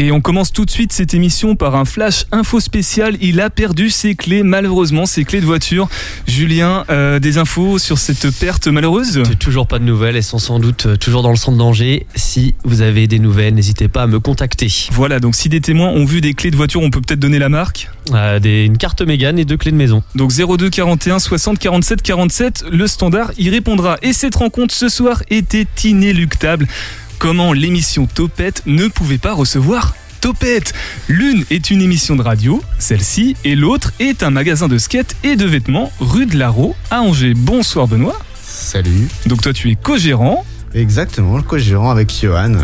Et on commence tout de suite cette émission par un flash info spécial. Il a perdu ses clés, malheureusement, ses clés de voiture. Julien, euh, des infos sur cette perte malheureuse? Toujours pas de nouvelles, elles sont sans doute euh, toujours dans le centre danger. Si vous avez des nouvelles, n'hésitez pas à me contacter. Voilà, donc si des témoins ont vu des clés de voiture, on peut peut-être donner la marque? Euh, des, Une carte Mégane et deux clés de maison. Donc 02 41 60 47 47, le standard y répondra. Et cette rencontre ce soir était inéluctable. Comment l'émission Topette ne pouvait pas recevoir Topette L'une est une émission de radio, celle-ci, et l'autre est un magasin de skate et de vêtements rue de Larreau à Angers. Bonsoir Benoît. Salut. Donc toi tu es co-gérant. Exactement, le co-gérant avec Johan, euh,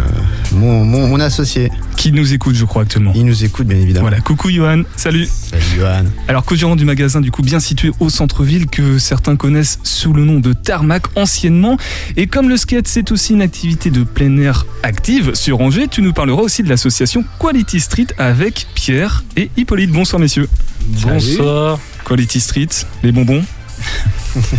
mon, mon, mon associé. Qui nous écoute je crois actuellement. Il nous écoute bien évidemment. Voilà, coucou Johan, salut. Salut Johan. Alors co-gérant du magasin du coup bien situé au centre-ville que certains connaissent sous le nom de Tarmac anciennement. Et comme le skate c'est aussi une activité de plein air active sur Angers, tu nous parleras aussi de l'association Quality Street avec Pierre et Hippolyte. Bonsoir messieurs. Bonsoir. Quality Street, les bonbons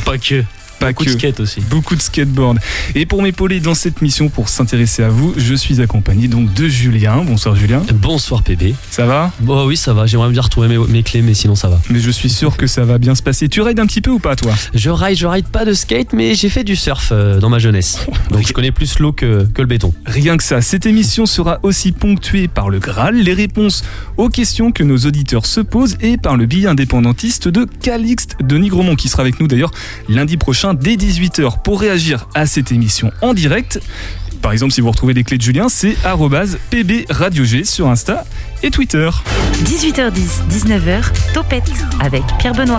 Pas que. Pas Beaucoup que. de skate aussi. Beaucoup de skateboard. Et pour m'épauler dans cette mission, pour s'intéresser à vous, je suis accompagné donc de Julien. Bonsoir Julien. Bonsoir PB. Ça va? Bon oui ça va, j'aimerais bien retrouver mes, mes clés mais sinon ça va. Mais je suis sûr que ça va bien se passer. Tu rides un petit peu ou pas toi? Je ride, je ride pas de skate mais j'ai fait du surf euh, dans ma jeunesse. Donc je connais plus l'eau que, que le béton. Rien que ça, cette émission sera aussi ponctuée par le Graal, les réponses aux questions que nos auditeurs se posent et par le billet indépendantiste de Calixte de Nigromont qui sera avec nous d'ailleurs lundi prochain dès 18h pour réagir à cette émission en direct. Par exemple, si vous retrouvez les clés de Julien, c'est pbradiog sur Insta et Twitter. 18h10, 19h, Topette avec Pierre Benoît.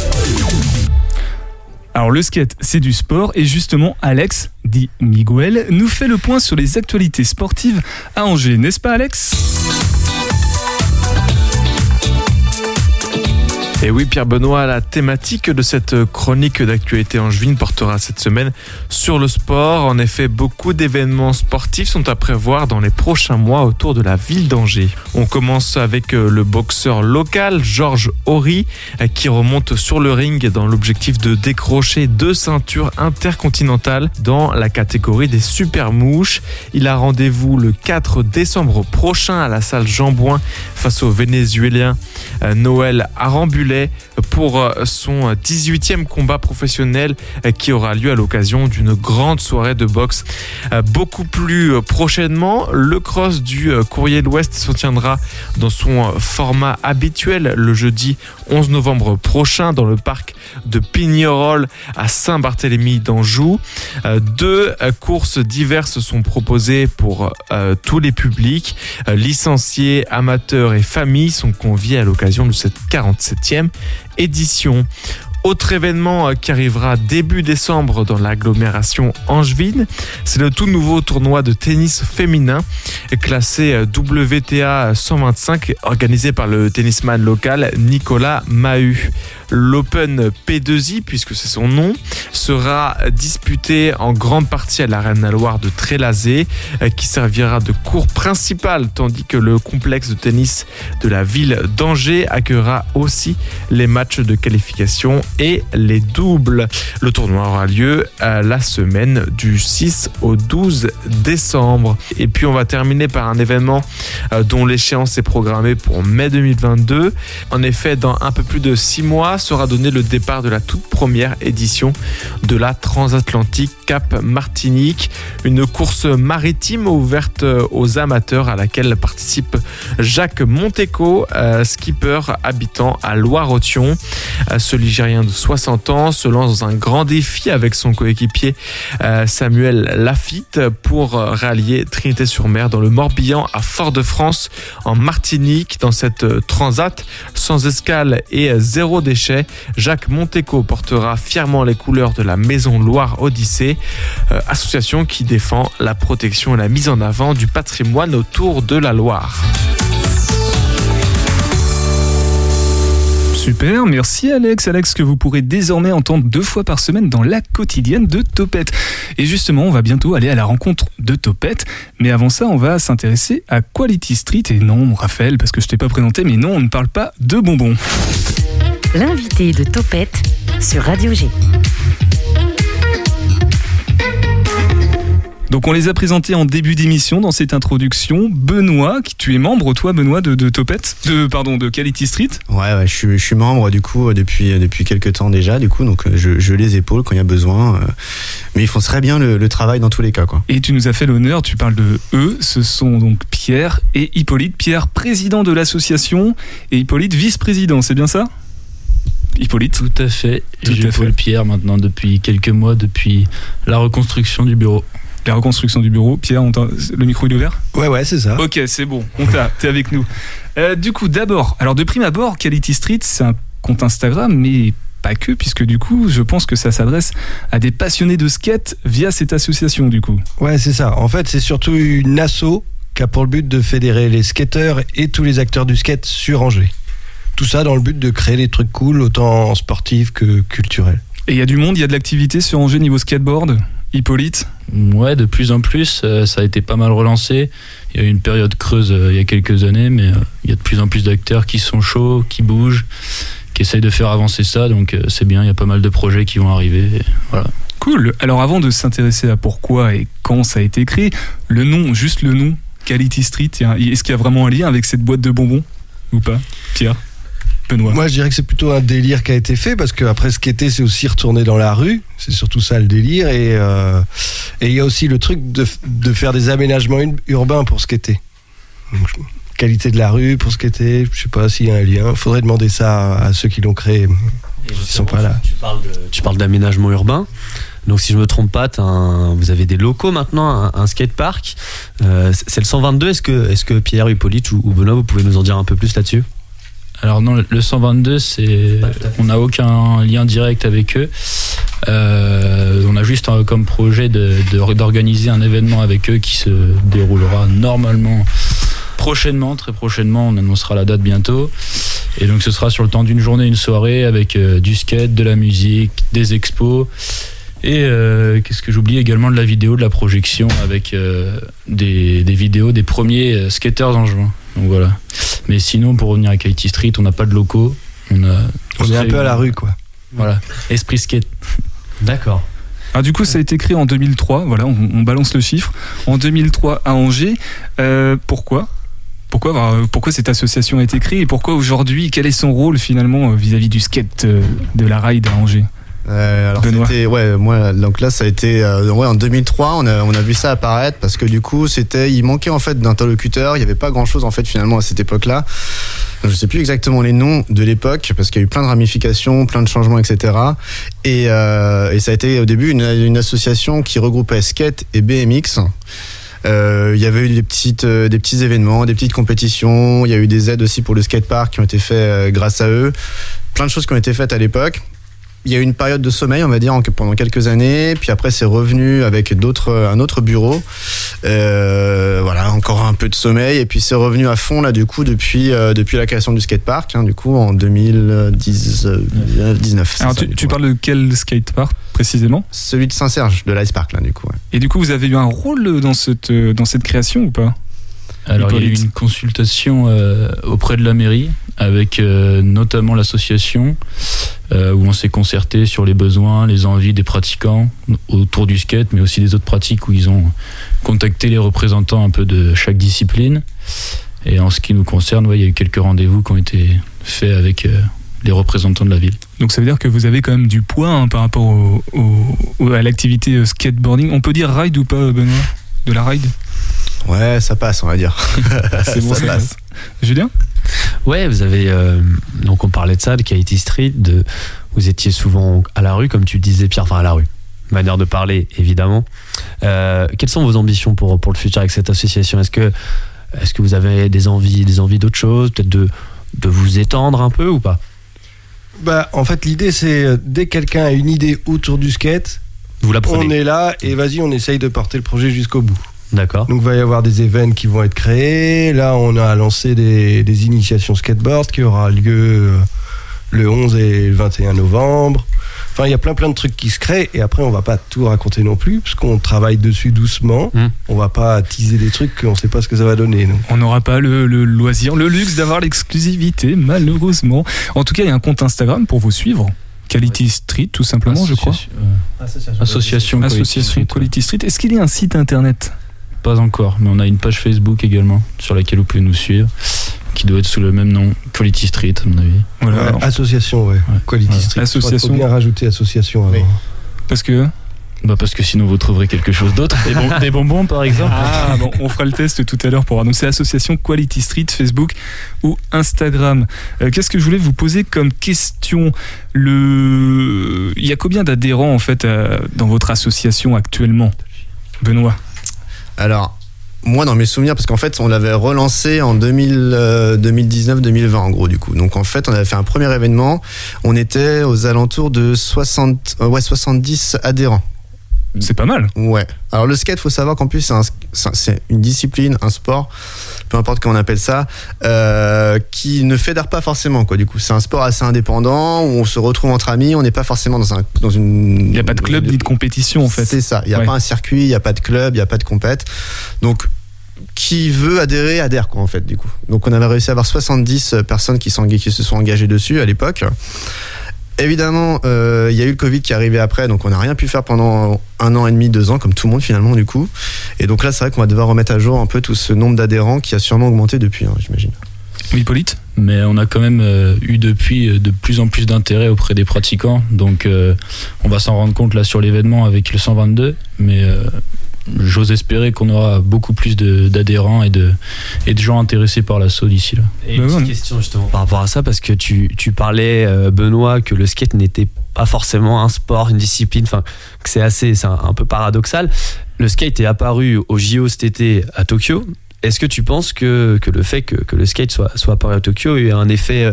Alors le skate, c'est du sport et justement Alex, dit Miguel, nous fait le point sur les actualités sportives à Angers, n'est-ce pas Alex? Et oui, Pierre Benoît, la thématique de cette chronique d'actualité angevine portera cette semaine sur le sport. En effet, beaucoup d'événements sportifs sont à prévoir dans les prochains mois autour de la ville d'Angers. On commence avec euh, le boxeur local Georges Horry qui remonte sur le ring dans l'objectif de décrocher deux ceintures intercontinentales dans la catégorie des super mouches. Il a rendez-vous le 4 décembre prochain à la salle Jean Bouin face au Vénézuélien euh, Noël Pour euh, son 18e combat professionnel euh, qui aura lieu à l'occasion d'une grande soirée de boxe. Euh, Beaucoup plus prochainement, le cross du Courrier de l'Ouest se tiendra dans son format habituel le jeudi 11 novembre prochain dans le parc de Pignerol à Saint-Barthélemy d'Anjou. Deux courses diverses sont proposées pour tous les publics. Licenciés, amateurs et familles sont conviés à l'occasion de cette 47e édition. Autre événement euh, qui arrivera début décembre dans l'agglomération angevine, c'est le tout nouveau tournoi de tennis féminin classé euh, WTA 125 organisé par le tennisman local Nicolas Mahut. L'Open P2I, puisque c'est son nom, sera disputé en grande partie à l'Arène Loire de Trélazé, euh, qui servira de cours principal, tandis que le complexe de tennis de la ville d'Angers accueillera aussi les matchs de qualification et les doubles. Le tournoi aura lieu euh, la semaine du 6 au 12 décembre. Et puis on va terminer par un événement euh, dont l'échéance est programmée pour mai 2022. En effet, dans un peu plus de six mois sera donné le départ de la toute première édition de la transatlantique Cap Martinique, une course maritime ouverte aux amateurs à laquelle participe Jacques Monteco, euh, skipper habitant à Loire-Othion. Euh, Ce Ligérien de 60 ans se lance dans un grand défi avec son coéquipier euh, Samuel Lafitte pour rallier Trinité-sur-Mer dans le Morbihan à Fort-de-France en Martinique dans cette transat sans escale et zéro déchet. Jacques Monteco portera fièrement les couleurs de la Maison Loire Odyssée, euh, association qui défend la protection et la mise en avant du patrimoine autour de la Loire. Super, merci Alex. Alex que vous pourrez désormais entendre deux fois par semaine dans la quotidienne de Topette. Et justement, on va bientôt aller à la rencontre de Topette. Mais avant ça, on va s'intéresser à Quality Street. Et non, Raphaël, parce que je t'ai pas présenté, mais non, on ne parle pas de bonbons l'invité de Topette sur Radio G. Donc on les a présentés en début d'émission dans cette introduction. Benoît, tu es membre, toi Benoît, de, de Topette, de, pardon, de Quality Street Ouais, je, suis, membre du coup depuis, depuis quelques temps déjà, du coup, donc je, les épaule quand il y a besoin. Euh, mais ils font très bien le, le, travail dans tous les cas. Quoi. Et tu nous as fait l'honneur, tu parles de eux, ce sont donc Pierre et Hippolyte. Pierre, président de l'association, et Hippolyte, vice-président, c'est bien ça? Hippolyte Tout à fait. Tout à J'ai fait. Paul Pierre maintenant depuis quelques mois, depuis la reconstruction du bureau. La reconstruction du bureau. Pierre, on t'a- le micro il est ouvert? Ouais, ouais, c'est ça. Ok, c'est bon, on t'a, t'es avec nous. Euh, du coup, d'abord, alors de prime abord, Quality Street, c'est un compte Instagram, mais pas que, puisque du coup, je pense que ça s'adresse à des passionnés de skate via cette association, du coup. Ouais, c'est ça. En fait, c'est surtout une asso qui a pour le but de fédérer les skateurs et tous les acteurs du skate sur Angers. Tout ça dans le but de créer des trucs cool, autant sportifs que culturels. Et il y a du monde, il y a de l'activité sur Angers niveau skateboard. Hippolyte? Ouais, de plus en plus, euh, ça a été pas mal relancé. Il y a eu une période creuse euh, il y a quelques années, mais euh, il y a de plus en plus d'acteurs qui sont chauds, qui bougent, qui essayent de faire avancer ça. Donc euh, c'est bien, il y a pas mal de projets qui vont arriver. Et voilà. Cool. Alors avant de s'intéresser à pourquoi et quand ça a été créé, le nom, juste le nom, Quality Street, est-ce qu'il y a vraiment un lien avec cette boîte de bonbons ou pas? Pierre? Benoît Moi, je dirais que c'est plutôt un délire qui a été fait parce qu'après skater, c'est aussi retourner dans la rue. C'est surtout ça le délire. Et euh, et il y a aussi le truc de, de faire des aménagements ur- urbains pour skater. Donc, je- qualité de la rue pour skater, je sais pas s'il y a un lien. Faudrait demander ça à, ceux qui l'ont créé. Ils sont pas là. Tu parles d'aménagement urbain. Donc si je me trompe pas, un- vous avez des locaux maintenant, un, un skatepark. Euh, c'est le 122. Est-ce que, que Pierre, Hippolyte ou, ou Benoît, vous pouvez nous en dire un peu plus là-dessus? Alors non, le 122, c'est, Pas tout à fait. on n'a aucun lien direct avec eux. Euh, on a juste comme projet de, de- d'organiser un événement avec eux qui se déroulera normalement prochainement, très prochainement. On annoncera la date bientôt. Et donc ce sera sur le temps d'une journée, une soirée avec euh, du skate, de la musique, des expos. Et euh, qu'est-ce que j'oublie également de la vidéo, de la projection avec des, des vidéos des premiers skateurs en juin. Donc voilà. Mais sinon, pour revenir à Katie Street, on n'a pas de locaux. On, a, On est un peu à la rue, quoi. Voilà. Esprit skate. D'accord. Alors du coup, ça a été créé en 2003. Voilà, on, on balance le chiffre. En 2003 à Angers. Euh, pourquoi? Pourquoi, euh, pourquoi cette association a été créée et pourquoi aujourd'hui Quel est son rôle finalement euh, vis-à-vis du skate de la ride à Angers? Euh, alors c'était ouais moi donc là ça a été euh, ouais en 2003 on a on a vu ça apparaître parce que du coup c'était il manquait en fait d'interlocuteurs. Il y avait pas grand chose en fait finalement à cette époque-là. Je sais plus exactement les noms de l'époque parce qu'il y a eu plein de ramifications plein de changements etc et, euh, et ça a été au début une, une association qui regroupait skate et BMX euh, il y avait eu des petites euh, des petits événements des petites compétitions. Il y a eu des aides aussi pour le skatepark qui ont été faits euh, grâce à eux. Plein de choses qui ont été faites à l'époque il y a eu une période de sommeil, on va dire, en- pendant quelques années. Puis après, c'est revenu avec d'autres, un autre bureau. Euh, voilà, encore un peu de sommeil. Et puis c'est revenu à fond là, du coup, depuis euh, depuis la création du skatepark, hein, du coup, en 2019. c'est Alors ça, tu, tu parles de quel skatepark précisément? Celui de Saint-Serge, de l'Icepark, là, du coup. ouais. Et du coup, vous avez eu un rôle dans cette, dans cette création ou pas? Alors, il y a eu une consultation euh, auprès de la mairie avec euh, notamment l'association euh, où on s'est concerté sur les besoins, les envies des pratiquants autour du skate, mais aussi des autres pratiques où ils ont contacté les représentants un peu de chaque discipline. Et en ce qui nous concerne, ouais, il y a eu quelques rendez-vous qui ont été faits avec les représentants de la ville. Donc ça veut dire que vous avez quand même du poids hein, par rapport au- au- au- à l'activité skateboarding. On peut dire ride ou pas, Benoît? De la ride? Ouais, ça passe, on va dire. C'est bon, ça ça passe. Julien Ouais, vous avez. euh, donc, on parlait de ça, de Katie Street. De, vous étiez souvent à la rue, comme tu disais, Pierre, enfin à la rue. Manière de parler, évidemment. Euh, quelles sont vos ambitions pour, pour le futur avec cette association? Est-ce que, est que vous avez des envies, des envies d'autre chose Peut-être de, de vous étendre un peu ou pas? Bah, en fait, l'idée, c'est euh, dès que quelqu'un a une idée autour du skate, Vous la on prenez est là et vas-y, on essaye de porter le projet jusqu'au bout. D'accord. Donc, il va y avoir des événements qui vont être créés. Là, on a lancé des, des initiations skateboard qui aura lieu euh, le 11 et le 21 novembre. Enfin, il y a plein plein de trucs qui se créent et après, on va pas tout raconter non plus parce qu'on travaille dessus doucement. Hmm. On va pas teaser des trucs qu'on sait pas ce que ça va donner. donc. On n'aura pas le, le loisir, le luxe d'avoir l'exclusivité, malheureusement. En tout cas, il y a un compte Instagram pour vous suivre. Quality Street, tout simplement, je crois. Association. Association. Association Quality Street. Est-ce qu'il y a un site internet? Pas encore, mais on a une page Facebook également sur laquelle vous pouvez nous suivre, qui doit être sous le même nom, Quality Street, à mon avis. Voilà. Ouais, association, ouais. Quality Voilà. Street. Association. Il faut bien rajouter association avant. Oui. Parce que. Bah parce que sinon vous trouverez quelque chose d'autre. Des, bon- des bonbons par exemple. Ah, bon, on fera le test tout à l'heure pour annoncer Association Quality Street, Facebook ou Instagram. Euh, Qu'est-ce que je voulais vous poser comme question Le... Il y a combien d'adhérents en fait euh, dans votre association actuellement? Benoît Alors, moi, dans mes souvenirs, parce qu'en fait, on l'avait relancé en 2000, euh, 2019-2020, en gros, du coup. Donc, en fait, on avait fait un premier événement. On était aux alentours de 60, euh, ouais, 70 adhérents. C'est pas mal. Ouais. Alors, le skate, faut savoir qu'en plus, c'est un- c'est un- c'est une discipline, un sport, peu importe comment on appelle ça, euh, qui ne fédère pas forcément, quoi. Du coup, c'est un sport assez indépendant où on se retrouve entre amis. On n'est pas forcément dans, un, dans une. Il n'y a pas de club ni de compétition en fait. C'est ça. Il n'y a Ouais. pas un circuit, il n'y a pas de club, il n'y a pas de compète. Donc, qui veut adhérer, adhère, quoi, en fait, du coup. Donc, on avait réussi à avoir 70 personnes qui, s'engagent- qui se sont engagées dessus à l'époque. Évidemment, euh, il y a eu le Covid qui est arrivé après, donc on n'a rien pu faire pendant un an et demi, deux ans, comme tout le monde finalement, du coup. Et donc là, c'est vrai qu'on va devoir remettre à jour un peu tout ce nombre d'adhérents qui a sûrement augmenté depuis, hein, j'imagine. Oui, Hippolyte Mais on a quand même euh, eu depuis euh, de plus en plus d'intérêt auprès des pratiquants. Donc euh, on va s'en rendre compte là sur l'événement avec le 122. Mais euh, j'ose espérer qu'on aura beaucoup plus de- d'adhérents et de, et de gens intéressés par l'assaut d'ici là. Et une petite ouais. question justement par rapport à ça, parce que tu, tu parlais, euh, Benoît, que le skate n'était pas forcément un sport, une discipline, enfin, que c'est assez, c'est un, un peu paradoxal. Le skate est apparu au JO cet été à Tokyo. Est-ce que tu penses que, que le fait que, que le skate soit, soit apparu à Tokyo a eu un effet euh,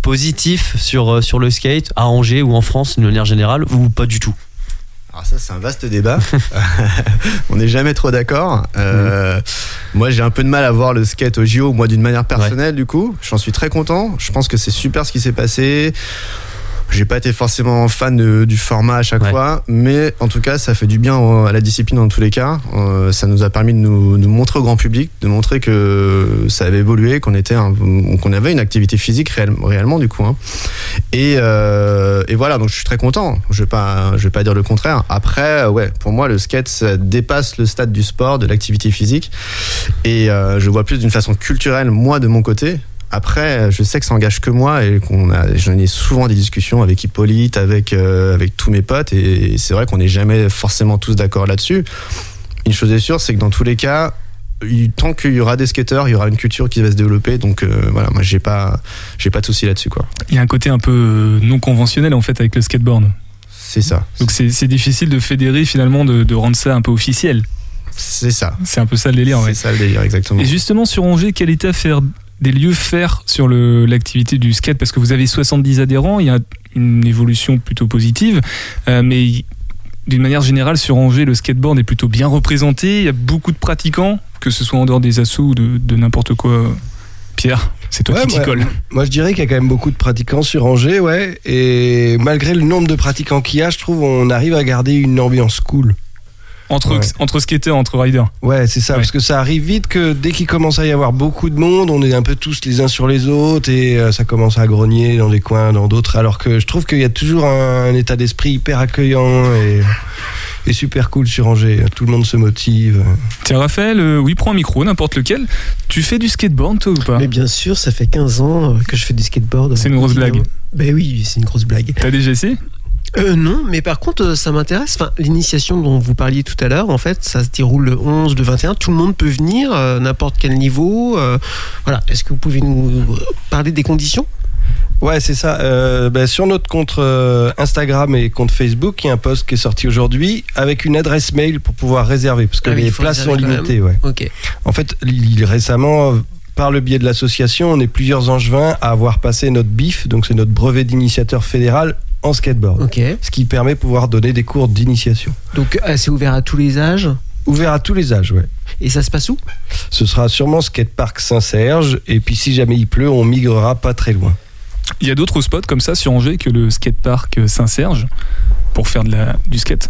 positif sur, euh, sur le skate à Angers ou en France de manière générale ou pas du tout? Alors ça, c'est un vaste débat. On n'est jamais trop d'accord. Euh, Moi, j'ai un peu de mal à voir le skate au JO, moi, d'une manière personnelle, du coup. J'en suis très content. Je pense que c'est super ce qui s'est passé. J'ai pas été forcément fan de- du format à chaque Ouais. fois, mais en tout cas, ça fait du bien à la discipline dans tous les cas. Euh, ça nous a permis de nous, montrer au grand public, de montrer que ça avait évolué, qu'on était, qu'on avait une activité physique réel- réellement du coup. hein. Et, euh, et voilà, donc je suis très content. Je vais pas, je vais pas dire le contraire. Après, ouais, pour moi, le skate ça dépasse le stade du sport, de l'activité physique, et euh, je vois plus d'une façon culturelle moi de mon côté. Après, je sais que ça engage que moi et qu'on a, j'en ai souvent des discussions avec Hippolyte, avec euh, avec tous mes potes, et c'est vrai qu'on n'est jamais forcément tous d'accord là-dessus. Une chose est sûre, c'est que dans tous les cas, tant qu'il y aura des skateurs, il y aura une culture qui va se développer. Donc euh, voilà, moi j'ai pas, j'ai pas de souci là-dessus quoi. Il y a un côté un peu euh, non conventionnel en fait avec le skateboard. C'est ça. Donc c'est c'est difficile de fédérer finalement, de, de rendre ça un peu officiel. C'est ça. C'est un peu ça le délire. ouais. C'est ça le délire exactement. Et justement sur Angers, quel était à faire des lieux faire sur l'activité du skate Parce que vous avez 70 adhérents, il y a une évolution plutôt positive, euh, mais d'une manière générale sur Angers, le skateboard est plutôt bien représenté. Il y a beaucoup de pratiquants, que ce soit en dehors des assauts ou de, de n'importe quoi. Pierre, c'est toi Ouais, qui t'y colle. Moi, je dirais qu'il y a quand même beaucoup de pratiquants sur Angers, ouais. Et malgré le nombre de pratiquants qu'il y a, je trouve on arrive à garder une ambiance cool. Entre, Ouais. entre skateurs, entre riders. Ouais, c'est ça, Ouais. parce que ça arrive vite que dès qu'il commence à y avoir beaucoup de monde, on est un peu tous les uns sur les autres et euh, ça commence à grogner dans des coins, dans d'autres. Alors que je trouve qu'il y a toujours un, un état d'esprit hyper accueillant et, et super cool sur Angers. Tout le monde se motive. Tiens, Raphaël, euh, oui, prends un micro, n'importe lequel. Tu fais du skateboard, toi, ou pas? Mais bien sûr, ça fait 15 ans euh, que je fais du skateboard. C'est une grosse blague. Ben oui, c'est une grosse blague. T'as déjà essayé? Euh, non, mais par contre, euh, ça m'intéresse. Enfin, l'initiation dont vous parliez tout à l'heure, en fait, ça se déroule le 11, le 21. Tout le monde peut venir, euh, n'importe quel niveau. euh, voilà. Est-ce que vous pouvez nous parler des conditions? Ouais, c'est ça. Euh, ben, sur notre compte euh, Instagram et compte Facebook, il y a un post qui est sorti aujourd'hui avec une adresse mail pour pouvoir réserver, parce que Ah oui, les places sont limitées. Ouais. En fait, il- récemment, par le biais de l'association, on est plusieurs angevins à avoir passé notre BIF, donc c'est notre brevet d'initiateur fédéral en skateboard. Ce qui permet de pouvoir donner des cours d'initiation. Donc, euh, c'est ouvert à tous les âges. Ouvert à tous les âges, ouais. Et ça se passe où? Ce sera sûrement Skatepark Saint-Serge, et puis si jamais il pleut, on migrera pas très loin. Il y a d'autres spots comme ça sur Angers que le skatepark Saint-Serge pour faire de la, du skate?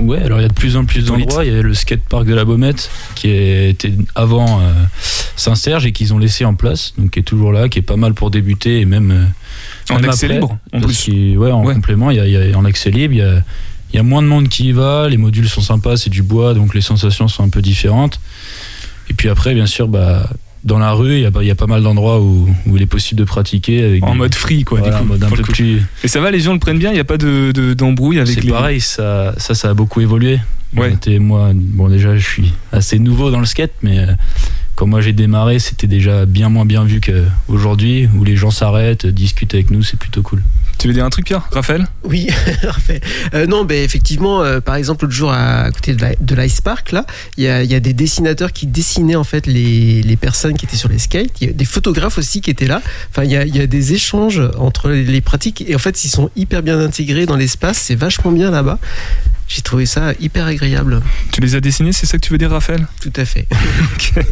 Ouais, alors il y a de plus en plus d'endroits. Il y a le skatepark de la Baumette qui était avant euh, Saint-Serge et qu'ils ont laissé en place, donc qui est toujours là, qui est pas mal pour débuter et même euh, En même accès après, libre, en plus. ouais, en Ouais. complément, il y a, il y a- en accès libre, il y a, il y a moins de monde qui y va. Les modules sont sympas, c'est du bois, donc les sensations sont un peu différentes. Et puis après, bien sûr, bah, dans la rue, il y a, pas- il y a pas mal d'endroits où, où il est possible de pratiquer avec En des- mode free, quoi. voilà, du en coup, mode un pour peu plus. Et ça va, les gens le prennent bien, il n'y a pas de, de- d'embrouille avec C'est les. pareil, ça, ça, ça a beaucoup évolué. Ouais. Était- moi, bon, déjà, je suis assez nouveau dans le skate, mais euh, quand moi j'ai démarré, c'était déjà bien moins bien vu qu'aujourd'hui, où les gens s'arrêtent, discutent avec nous, c'est plutôt cool. Tu veux dire un truc, Pierre Raphaël Oui, parfait. Euh, non, ben effectivement, euh, par exemple, l'autre jour à côté de l'Ice Park, là, il y a, il y a des dessinateurs qui dessinaient en fait les, les personnes qui étaient sur les skates. Il y a des photographes aussi qui étaient là. Enfin, il y a, il y a des échanges entre les, les pratiques et en fait, ils sont hyper bien intégrés dans l'espace. C'est vachement bien là-bas. J'ai trouvé ça hyper agréable. Tu les as dessinés, c'est ça que tu veux dire, Raphaël Tout à fait.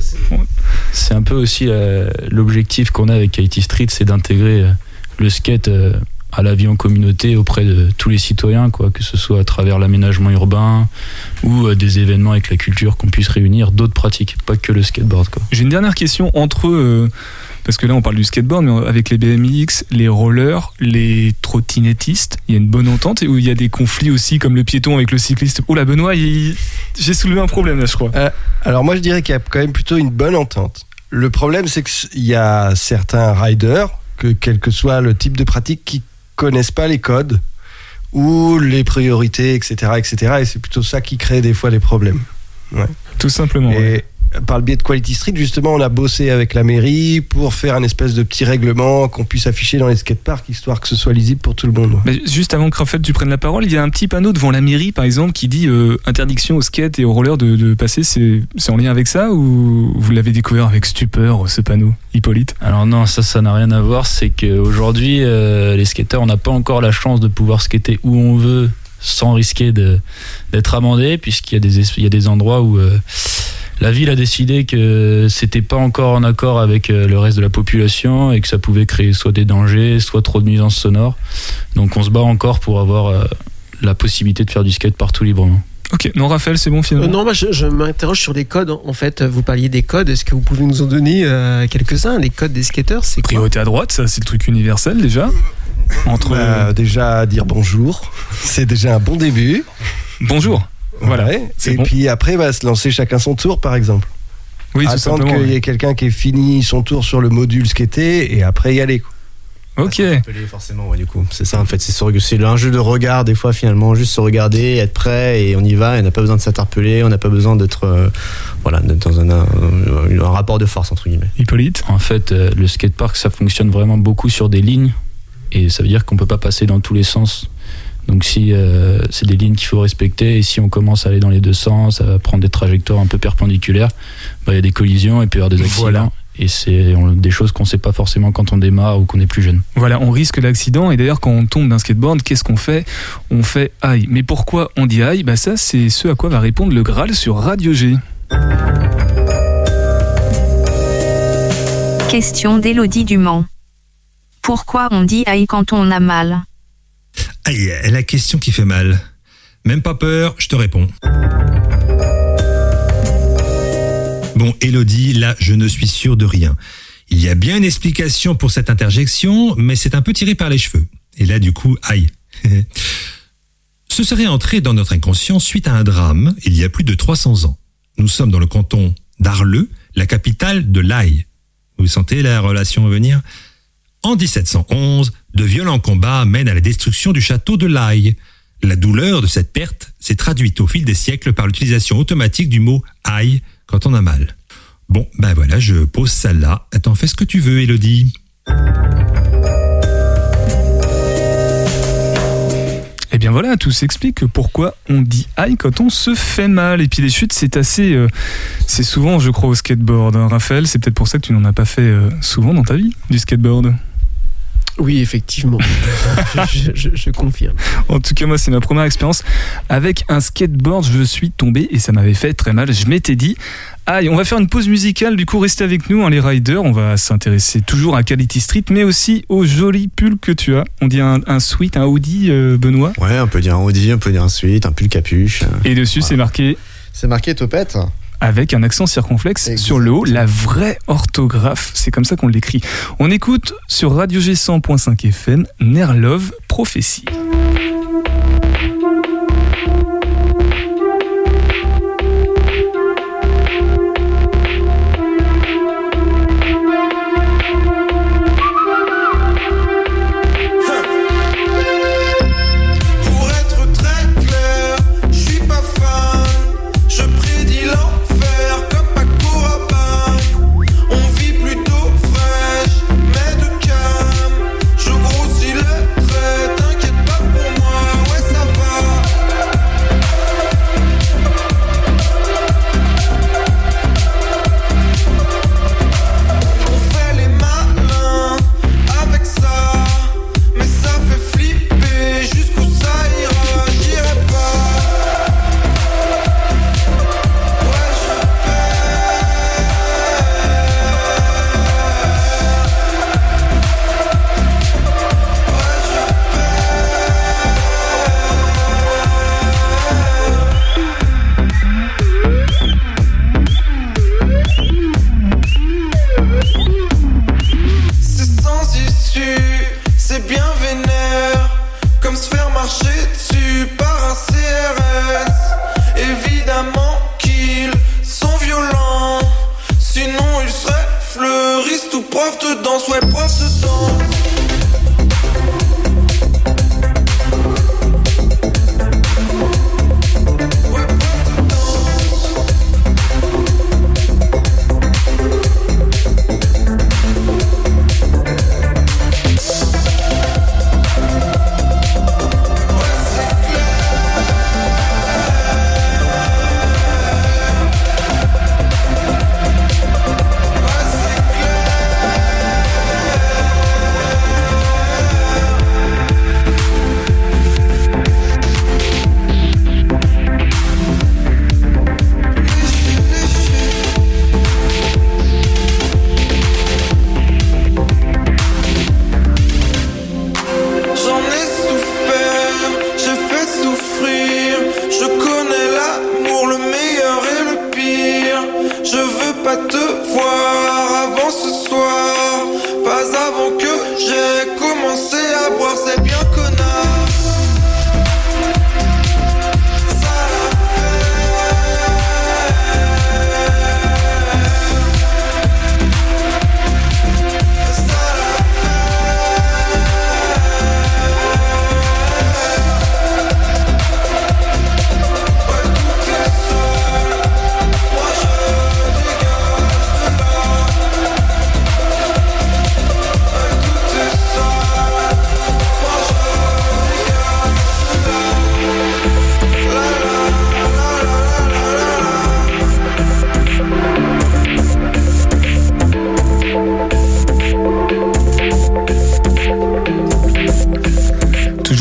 C'est un peu aussi euh, l'objectif qu'on a avec Katie Street, c'est d'intégrer euh, le skate euh, à la vie en communauté auprès de tous les citoyens, quoi, que ce soit à travers l'aménagement urbain ou euh, des événements avec la culture, qu'on puisse réunir d'autres pratiques, pas que le skateboard. Quoi. J'ai une dernière question entre eux, parce que là on parle du skateboard, mais avec les BMX, les rollers, les trottinettistes, il y a une bonne entente et où il y a des conflits aussi, comme le piéton avec le cycliste. Oh la Benoît, il- j'ai soulevé un problème là, je crois. Alors moi je dirais qu'il y a quand même plutôt une bonne entente. Le problème c'est qu'il y a certains riders, que quel que soit le type de pratique, qui connaissent pas les codes ou les priorités, etc. etc. et c'est plutôt ça qui crée des fois les problèmes. Tout simplement. ouais. Par le biais de Quality Street, justement, on a bossé avec la mairie pour faire un espèce de petit règlement qu'on puisse afficher dans les skateparks, histoire que ce soit lisible pour tout le monde. Mais juste avant que Raphaël tu prennes la parole, il y a un petit panneau devant la mairie par exemple qui dit euh, interdiction au skate et au roller de, de passer. C'est c'est en lien avec ça ou vous l'avez découvert avec stupeur ce panneau, Hippolyte? Alors non, ça, ça n'a rien à voir. C'est qu'aujourd'hui, euh, les skateurs, on n'a pas encore la chance de pouvoir skater où on veut sans risquer d'être amendé, puisqu'il y, a des il y a des endroits où euh, la ville a décidé que c'était pas encore en accord avec euh, le reste de la population et que ça pouvait créer soit des dangers, soit trop de nuisances sonores. Donc on se bat encore pour avoir euh, la possibilité de faire du skate partout librement. Ok, non Raphaël c'est bon Euh, finalement. non, moi, je, je m'interroge sur les codes. En fait, vous parliez des codes. Est-ce que vous pouvez nous en donner euh, quelques-uns Les codes des skateurs, c'est quoi? Priorité à droite, ça c'est le truc universel déjà. Entre Bah, déjà dire bonjour, c'est déjà un bon début. bonjour. Voilà, Ouais. Et bon. puis après, va se lancer chacun son tour, par exemple. Oui, tout Attendre qu'il y ait quelqu'un qui ait fini son tour sur le module skaté et après y aller. quoi. Ok. Forcément, ouais, du coup. C'est ça, en fait. C'est un jeu de regard, des fois, finalement. Juste se regarder, être prêt et on y va. Et on n'a pas besoin de s'interpeller, on n'a pas besoin d'être euh, voilà, d'être dans un, un- un rapport de force, entre guillemets. Hippolyte. En fait, euh, le skatepark, ça fonctionne vraiment beaucoup sur des lignes. Et ça veut dire qu'on peut pas passer dans tous les sens. Donc si euh, c'est des lignes qu'il faut respecter, et si on commence à aller dans les deux sens, à prendre des trajectoires un peu perpendiculaires, bah, il y a des collisions et puis il peut y avoir des accidents. Voilà. Et c'est des choses qu'on sait pas forcément quand on démarre ou qu'on est plus jeune. Voilà, on risque l'accident et d'ailleurs quand on tombe d'un skateboard, qu'est-ce qu'on fait? On fait aïe. Mais pourquoi on dit aïe? Bah ça c'est ce à quoi va répondre le Graal sur Radio G. Question d'Élodie Dumont. Pourquoi on dit aïe quand on a mal? Aïe, la question qui fait mal. Même pas peur, je te réponds. Bon, Elodie, là, je ne suis sûr de rien. Il y a bien une explication pour cette interjection, mais c'est un peu tiré par les cheveux. Et là, du coup, aïe. Ce serait entré dans notre inconscient suite à un drame il y a plus de 300 ans. Nous sommes dans le canton d'Arleux, la capitale de l'Aïe. Vous sentez la relation venir? En 1711, de violents combats mènent à la destruction du château de l'Aïe. La douleur de cette perte s'est traduite au fil des siècles par l'utilisation automatique du mot aïe quand on a mal. Bon, ben voilà, je pose ça là. Attends, fais ce que tu veux, Elodie. Et bien voilà, tout s'explique pourquoi on dit aïe quand on se fait mal. Et puis les chutes, c'est assez. euh, c'est souvent, je crois, au skateboard. hein. Raphaël, c'est peut-être pour ça que tu n'en as pas fait euh, souvent dans ta vie, du skateboard. Oui, effectivement. je, je- je confirme. En tout cas, moi, c'est ma première expérience avec un skateboard. Je suis tombé et ça m'avait fait très mal. Je m'étais dit, aïe, on va faire une pause musicale. Du coup, restez avec nous, hein, les riders. On va s'intéresser toujours à Quality Street, mais aussi au joli pull que tu as. On dit un, un sweat, un hoodie, euh, Benoît? Ouais, on peut dire un Audi, on peut dire un suite, un pull capuche. Et dessus, c'est marqué C'est marqué Topette. Avec un accent circonflexe sur le haut, la vraie orthographe. C'est comme ça qu'on l'écrit. On écoute sur Radio G 100.5 FM Nerlove Prophétie.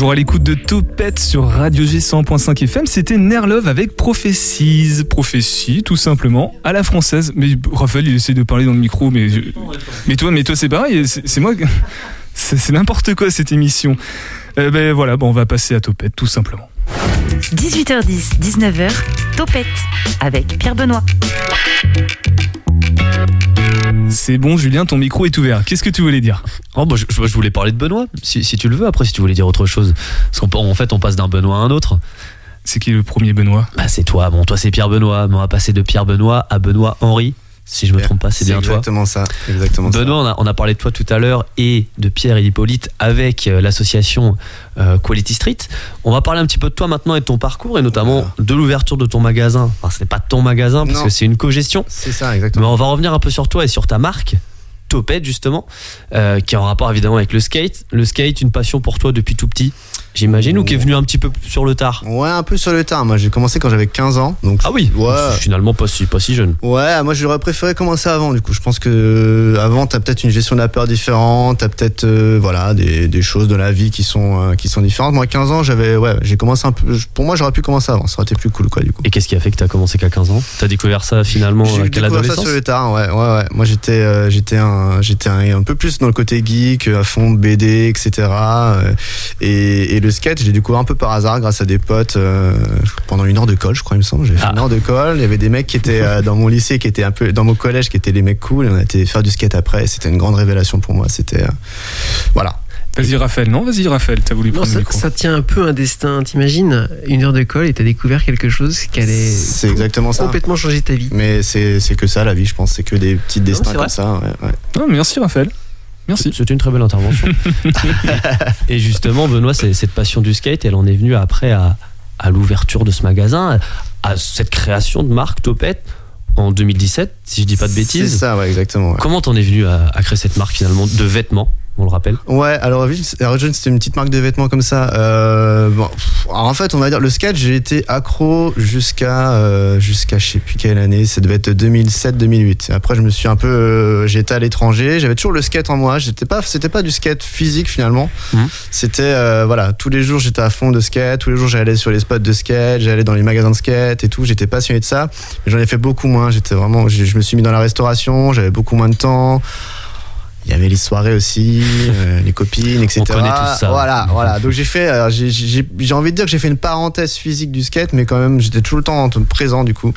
Toujours à l'écoute de Topette sur Radio G 100.5 FM, c'était Nerlove avec Prophéties. Prophétie, tout simplement, à la française. Mais Raphaël, il essaie de parler dans le micro, mais, mais toi, mais toi c'est pareil, c'est moi. C'est n'importe quoi cette émission. Euh, ben voilà, bon, on va passer à Topette, tout simplement. 18h10, 19h, Topette avec Pierre Benoît. C'est bon, Julien, ton micro est ouvert. Qu'est-ce que tu voulais dire Oh, bah, je, voulais parler de Benoît, si, si tu le veux. Après, si tu voulais dire autre chose. Parce qu'en en fait, on passe d'un Benoît à un autre. C'est qui le premier Benoît? Bah, c'est toi. Bon, toi, c'est Pierre Benoît. Mais on va passer de Pierre Benoît à Benoît Henri. Si je me trompe pas, c'est bien toi. exactement ça. Exactement Benoît, on a, on a parlé de toi tout à l'heure et de Pierre et Hippolyte avec euh, l'association euh, Quality Street. On va parler un petit peu de toi maintenant et de ton parcours et notamment de l'ouverture de ton magasin. Enfin, ce n'est pas ton magasin parce Non. que c'est une co-gestion. C'est ça, exactement. Mais on va revenir un peu sur toi et sur ta marque. Topette justement, euh, qui est en rapport évidemment avec le skate. Le skate, une passion pour toi depuis tout petit, j'imagine, ou qui est venu un petit peu sur le tard Ouais, un peu sur le tard. Moi, j'ai commencé quand j'avais 15 ans. Donc, Ah oui, Ouais. finalement pas si, pas si jeune. Ouais, moi j'aurais préféré commencer avant. Du coup, je pense que euh, avant, t'as peut-être une gestion de la peur différente, t'as peut-être euh, voilà des, des choses de la vie qui sont euh, qui sont différentes. Moi, 15 ans, j'avais ouais, j'ai commencé un peu. Pour moi, j'aurais pu commencer avant. Ça aurait été plus cool, quoi, du coup. Et qu'est-ce qui a fait que tu as commencé qu'à 15 ans? T'as découvert ça finalement à quelle découvert ça adolescence sur le tard, ouais, ouais, ouais. Moi, j'étais, euh, j'étais un, un, un peu plus dans le côté geek, à fond BD, etc. et, et le skate, j'ai découvert un peu par hasard grâce à des potes euh, pendant une heure de colle, je crois, il me semble. J'ai fait Ah. une heure de colle. Il y avait des mecs qui étaient euh, dans mon lycée, qui étaient un peu dans mon collège, qui étaient les mecs cool. Et on a été faire du skate après. et C'était une grande révélation pour moi. C'était, euh, voilà. Vas-y Raphaël, non Vas-y Raphaël, t'as voulu Non, prendre ça, le micro. ça tient un peu un destin. T'imagines une heure de colle et t'as découvert quelque chose qui allait C'est exactement ça. complètement changer ta vie. Mais c'est, c'est que ça la vie, je pense. C'est que des petits destins comme vrai. ça. Ouais, ouais. Non, merci Raphaël. Merci. C'était une très belle intervention. Et justement, Benoît, c'est- cette passion du skate, elle en est venue après à, à l'ouverture de ce magasin, à cette création de marque Topette en 2017, si je dis pas de C'est bêtises. ça, ouais, exactement. ouais. Comment t'en es venu à, à créer cette marque finalement de vêtements, on le rappelle Ouais, alors Origin, c'était une petite marque de vêtements comme ça. Euh, bon, alors en fait, on va dire le skate, j'ai été accro jusqu'à euh, jusqu'à je sais plus quelle année, ça devait être 2007-2008. Après, je me suis un peu, euh, j'étais à l'étranger, j'avais toujours le skate en moi. J'étais pas, c'était pas du skate physique finalement. Mhm. C'était euh, voilà, tous les jours j'étais à fond de skate, tous les jours j'allais sur les spots de skate, j'allais dans les magasins de skate et tout. J'étais passionné de ça, mais j'en ai fait beaucoup moins. J'étais vraiment, je, je me suis mis dans la restauration, j'avais beaucoup moins de temps. Il y avait les soirées aussi, euh, les copines, etc. connaît ça. Voilà, voilà. Donc j'ai fait, j'ai j'ai envie de dire que j'ai fait une parenthèse physique du skate, mais quand même j'étais tout le temps présent du coup.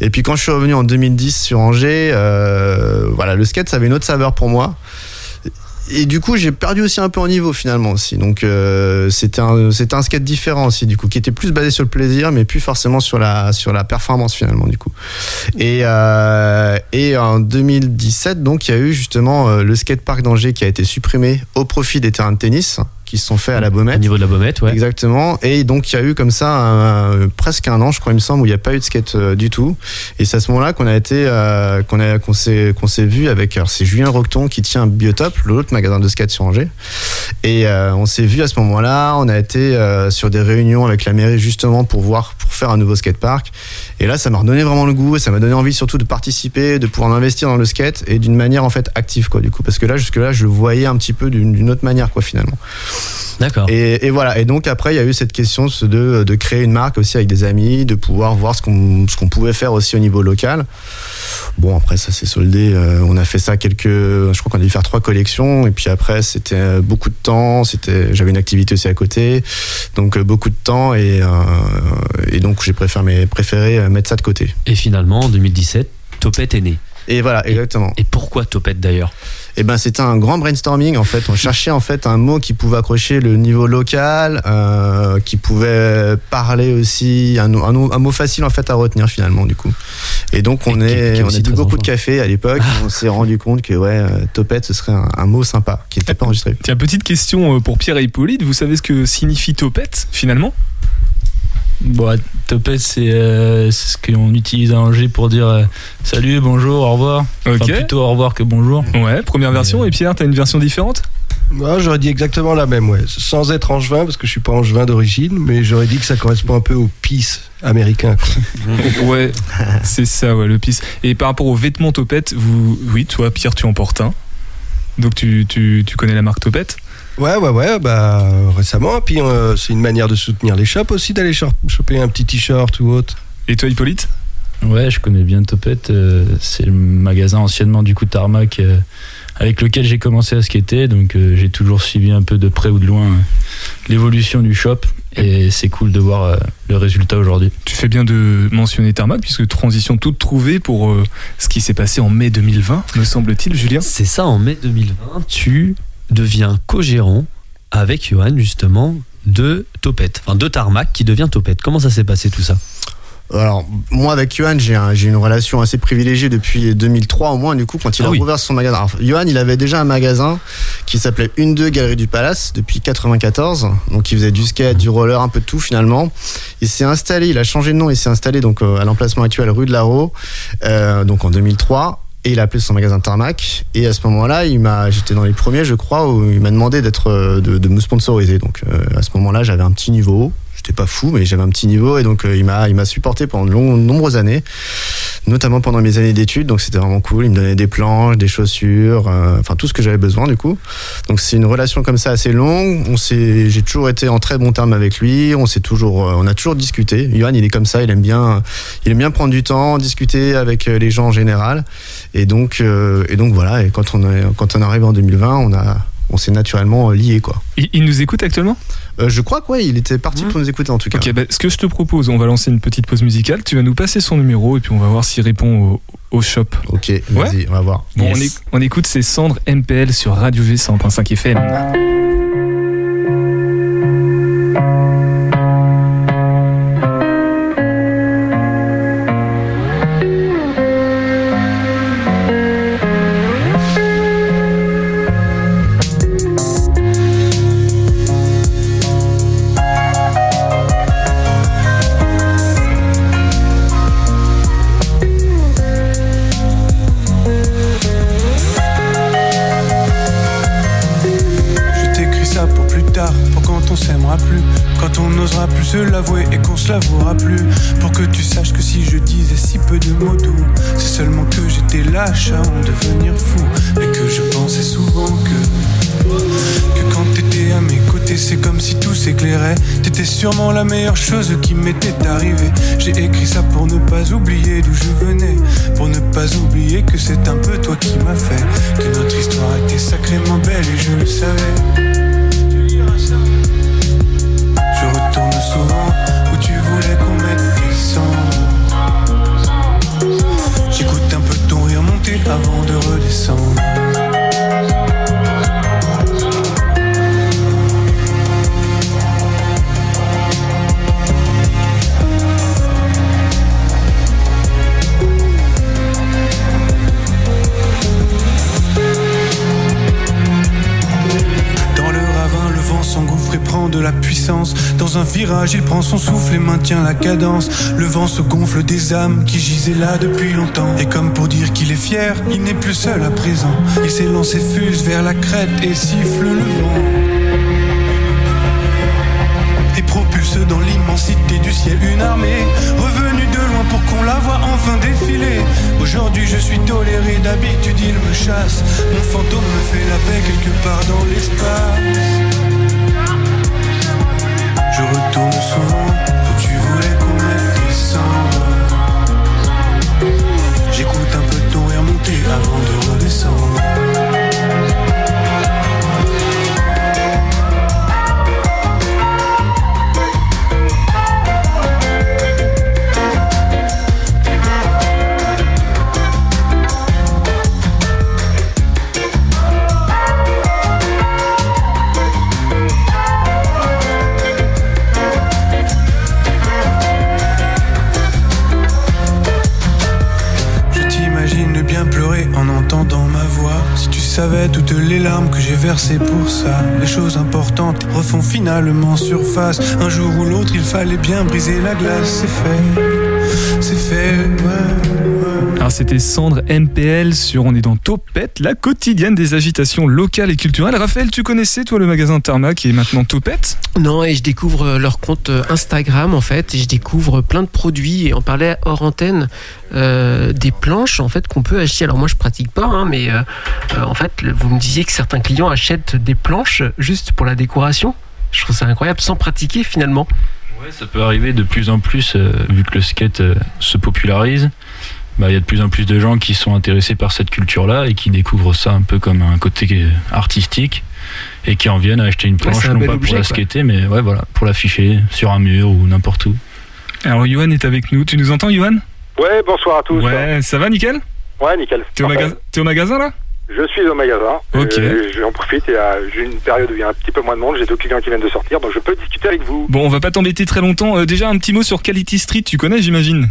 Et puis quand je suis revenu en 2010 sur Angers, euh, voilà, le skate ça avait une autre saveur pour moi. Et du coup, j'ai perdu aussi un peu en niveau finalement aussi. Donc euh, c'était un un skate différent aussi du coup, qui était plus basé sur le plaisir, mais plus forcément sur la sur la performance finalement du coup. Et euh, et en 2017, donc il y a eu justement euh, le skatepark d'Angers qui a été supprimé au profit des terrains de tennis qui se sont faits à la Au Baumette. niveau de la Baumette, ouais. Exactement. Et donc il y a eu comme ça un- presque un an, je crois, il me semble, où il n'y a pas eu de skate euh, du tout. Et c'est à ce moment-là qu'on a été, euh, qu'on a, qu'on s'est, qu'on s'est vu avec. Alors c'est Julien Roqueton qui tient Biotop, l'autre magasin de skate sur Angers. Et euh, on s'est vu à ce moment-là. On a été sur des réunions avec la mairie justement pour voir, pour faire un nouveau skatepark. Et là, ça m'a redonné vraiment le goût. Et ça m'a donné envie surtout de participer, de pouvoir investir dans le skate et d'une manière en fait active, quoi. Du coup, parce que là, jusque là, je le voyais un petit peu d'une, autre manière, quoi, finalement. D'accord. Et, et voilà. Et donc après, il y a eu cette question de, de créer une marque aussi avec des amis, de pouvoir voir ce qu'on ce qu'on pouvait faire aussi au niveau local. Bon, après ça s'est soldé. euh, on a fait ça quelques. Je crois qu'on a dû faire trois collections. Et puis après, c'était euh, beaucoup de temps. C'était. J'avais une activité aussi à côté, donc euh, beaucoup de temps. Et, donc j'ai préféré préféré mettre ça de côté. Et finalement, en 2017, Topette est né. Et voilà, exactement. Et pourquoi Topette d'ailleurs? Eh ben, c'était un grand brainstorming en fait. On cherchait en fait un mot qui pouvait accrocher le niveau local, euh, qui pouvait parler aussi un, un, un mot facile en fait à retenir finalement du coup. Et donc on Et est, qui on a bu très beaucoup de café à l'époque. on s'est rendu compte que ouais, euh, topette ce serait un, un mot sympa qui n'était pas enregistré. Tiens, petite question euh, pour Pierre et Hippolyte. Vous savez ce que signifie topette finalement? Bon, Topette, c'est euh, c'est ce qu'on utilise à Angers pour dire euh, salut, bonjour, au revoir. Enfin, plutôt au revoir que bonjour. Ouais, première version. Et Pierre, t'as une version différente? Moi, j'aurais dit exactement la même, ouais. Sans être angevin, parce que je suis pas angevin d'origine, mais j'aurais dit que ça correspond un peu au peace américain. quoi. Ouais, c'est ça, ouais, le pisse. Et par rapport aux vêtements Topette, vous, oui, toi, Pierre, tu en portes un. Donc tu, tu, tu connais la marque Topette? Ouais, ouais, ouais, bah récemment. Puis euh, c'est une manière de soutenir les shops aussi, d'aller cho- choper un petit t-shirt ou autre. Et toi, Hippolyte? Ouais, je connais bien Topette. euh, c'est le magasin anciennement du coup Tarmac euh, avec lequel j'ai commencé à skater. Donc euh, j'ai toujours suivi un peu de près ou de loin euh, l'évolution du shop. Et c'est cool de voir le résultat aujourd'hui. Tu fais bien de mentionner Tarmac, puisque transition toute trouvée pour ce qui s'est passé en mai 2020, me semble-t-il, Julien? C'est ça, en mai 2020, tu deviens co-gérant avec Johan, justement, de Topette. Enfin, de Tarmac qui devient Topette. Comment ça s'est passé tout ça? Alors, moi, avec Johan, j'ai un- j'ai une relation assez privilégiée depuis 2003 au moins, du coup, quand il Ah a oui. rouvert son magasin. Alors, Johan, il avait déjà un magasin qui s'appelait Une Deux Galerie du Palace depuis 94. Donc, il faisait du skate, du roller, un peu de tout finalement. Il s'est installé, il a changé de nom, il s'est installé donc euh, à l'emplacement actuel rue de la euh, donc en 2003. Et il a appelé son magasin Tarmac. Et à ce moment-là, il m'a, j'étais dans les premiers, je crois, où il m'a demandé d'être, euh, de, me sponsoriser. Donc euh, à ce moment-là, j'avais un petit niveau. J'étais pas fou, mais j'avais un petit niveau et donc euh, il m'a, il m'a supporté pendant de long- nombreuses années, notamment pendant mes années d'études. Donc c'était vraiment cool. Il me donnait des planches, des chaussures, euh, enfin tout ce que j'avais besoin du coup. Donc c'est une relation comme ça assez longue. On s'est, j'ai toujours été en très bon terme avec lui. On s'est toujours, euh, on a toujours discuté. Johan, il est comme ça. Il aime bien, il aime bien prendre du temps, discuter avec les gens en général. Et donc, et donc voilà. Et quand on est, quand on arrive en 2020, on a, on s'est naturellement lié quoi. Il, il nous écoute actuellement? Euh, je crois que ouais, il était parti pour nous écouter en tout cas. Ok, bah, ce que je te propose, on va lancer une petite pause musicale. Tu vas nous passer son numéro et puis on va voir s'il répond au, au shop. Ok, vas-y, on va voir. Bon, on, Yes. éc- on écoute ses cendres MPL sur Radio G 100.5 FM. Meilleure chose qui m'était arrivée. J'ai écrit ça pour ne pas oublier d'où je venais, pour ne pas oublier que c'est un peu toi qui m'as fait, que notre histoire était sacrément belle et je le savais. Il prend son souffle et maintient la cadence. Le vent se gonfle des âmes qui gisaient là depuis longtemps. Et comme pour dire qu'il est fier, il n'est plus seul à présent. Il s'élance et fuse vers la crête et siffle le vent. Et propulse dans l'immensité du ciel une armée Revenue de loin pour qu'on la voie enfin défiler Aujourd'hui je suis toléré d'habitude il me chasse Mon fantôme me fait la paix quelque part dans l'espace Je retourne souvent où tu voulais qu'on cendres J'écoute un peu ton rire monter avant de redescendre toutes les larmes que j'ai versées pour ça, les choses importantes refont finalement surface. Un jour ou l'autre, il fallait bien briser la glace. C'est fait, c'est fait, ouais. Alors c'était Cendre MPL sur On est dans Topette, la quotidienne des agitations locales et culturelles. Raphaël, tu connaissais toi le magasin Tarmac qui est maintenant Topette? Non, et je découvre euh, leur compte euh, Instagram en fait, et je découvre plein de produits. Et on parlait hors antenne euh, des planches en fait qu'on peut acheter. Alors moi je pratique pas, hein, mais euh, en fait vous me disiez que certains clients achètent des planches juste pour la décoration. Je trouve ça incroyable, sans pratiquer finalement. Ouais, ça peut arriver de plus en plus, euh, vu que le skate euh, se popularise. Bah, Il y a de plus en plus de gens qui sont intéressés par cette culture-là et qui découvrent ça un peu comme un côté artistique et qui en viennent à acheter une planche, un non pas objet, pour la skater, mais ouais, voilà, pour l'afficher sur un mur ou n'importe où. Alors Johan est avec nous, tu nous entends Johan Ouais, bonsoir à tous. Ouais, ça va nickel? Ouais, nickel. T'es au, au magasin là? Je suis au magasin. Ok. Euh, J'en profite et j'ai une période où il y a un petit peu moins de monde. J'ai deux clients qui viennent de sortir, donc je peux discuter avec vous. Bon, on va pas t'embêter très longtemps. Euh, déjà un petit mot sur Quality Street, tu connais j'imagine?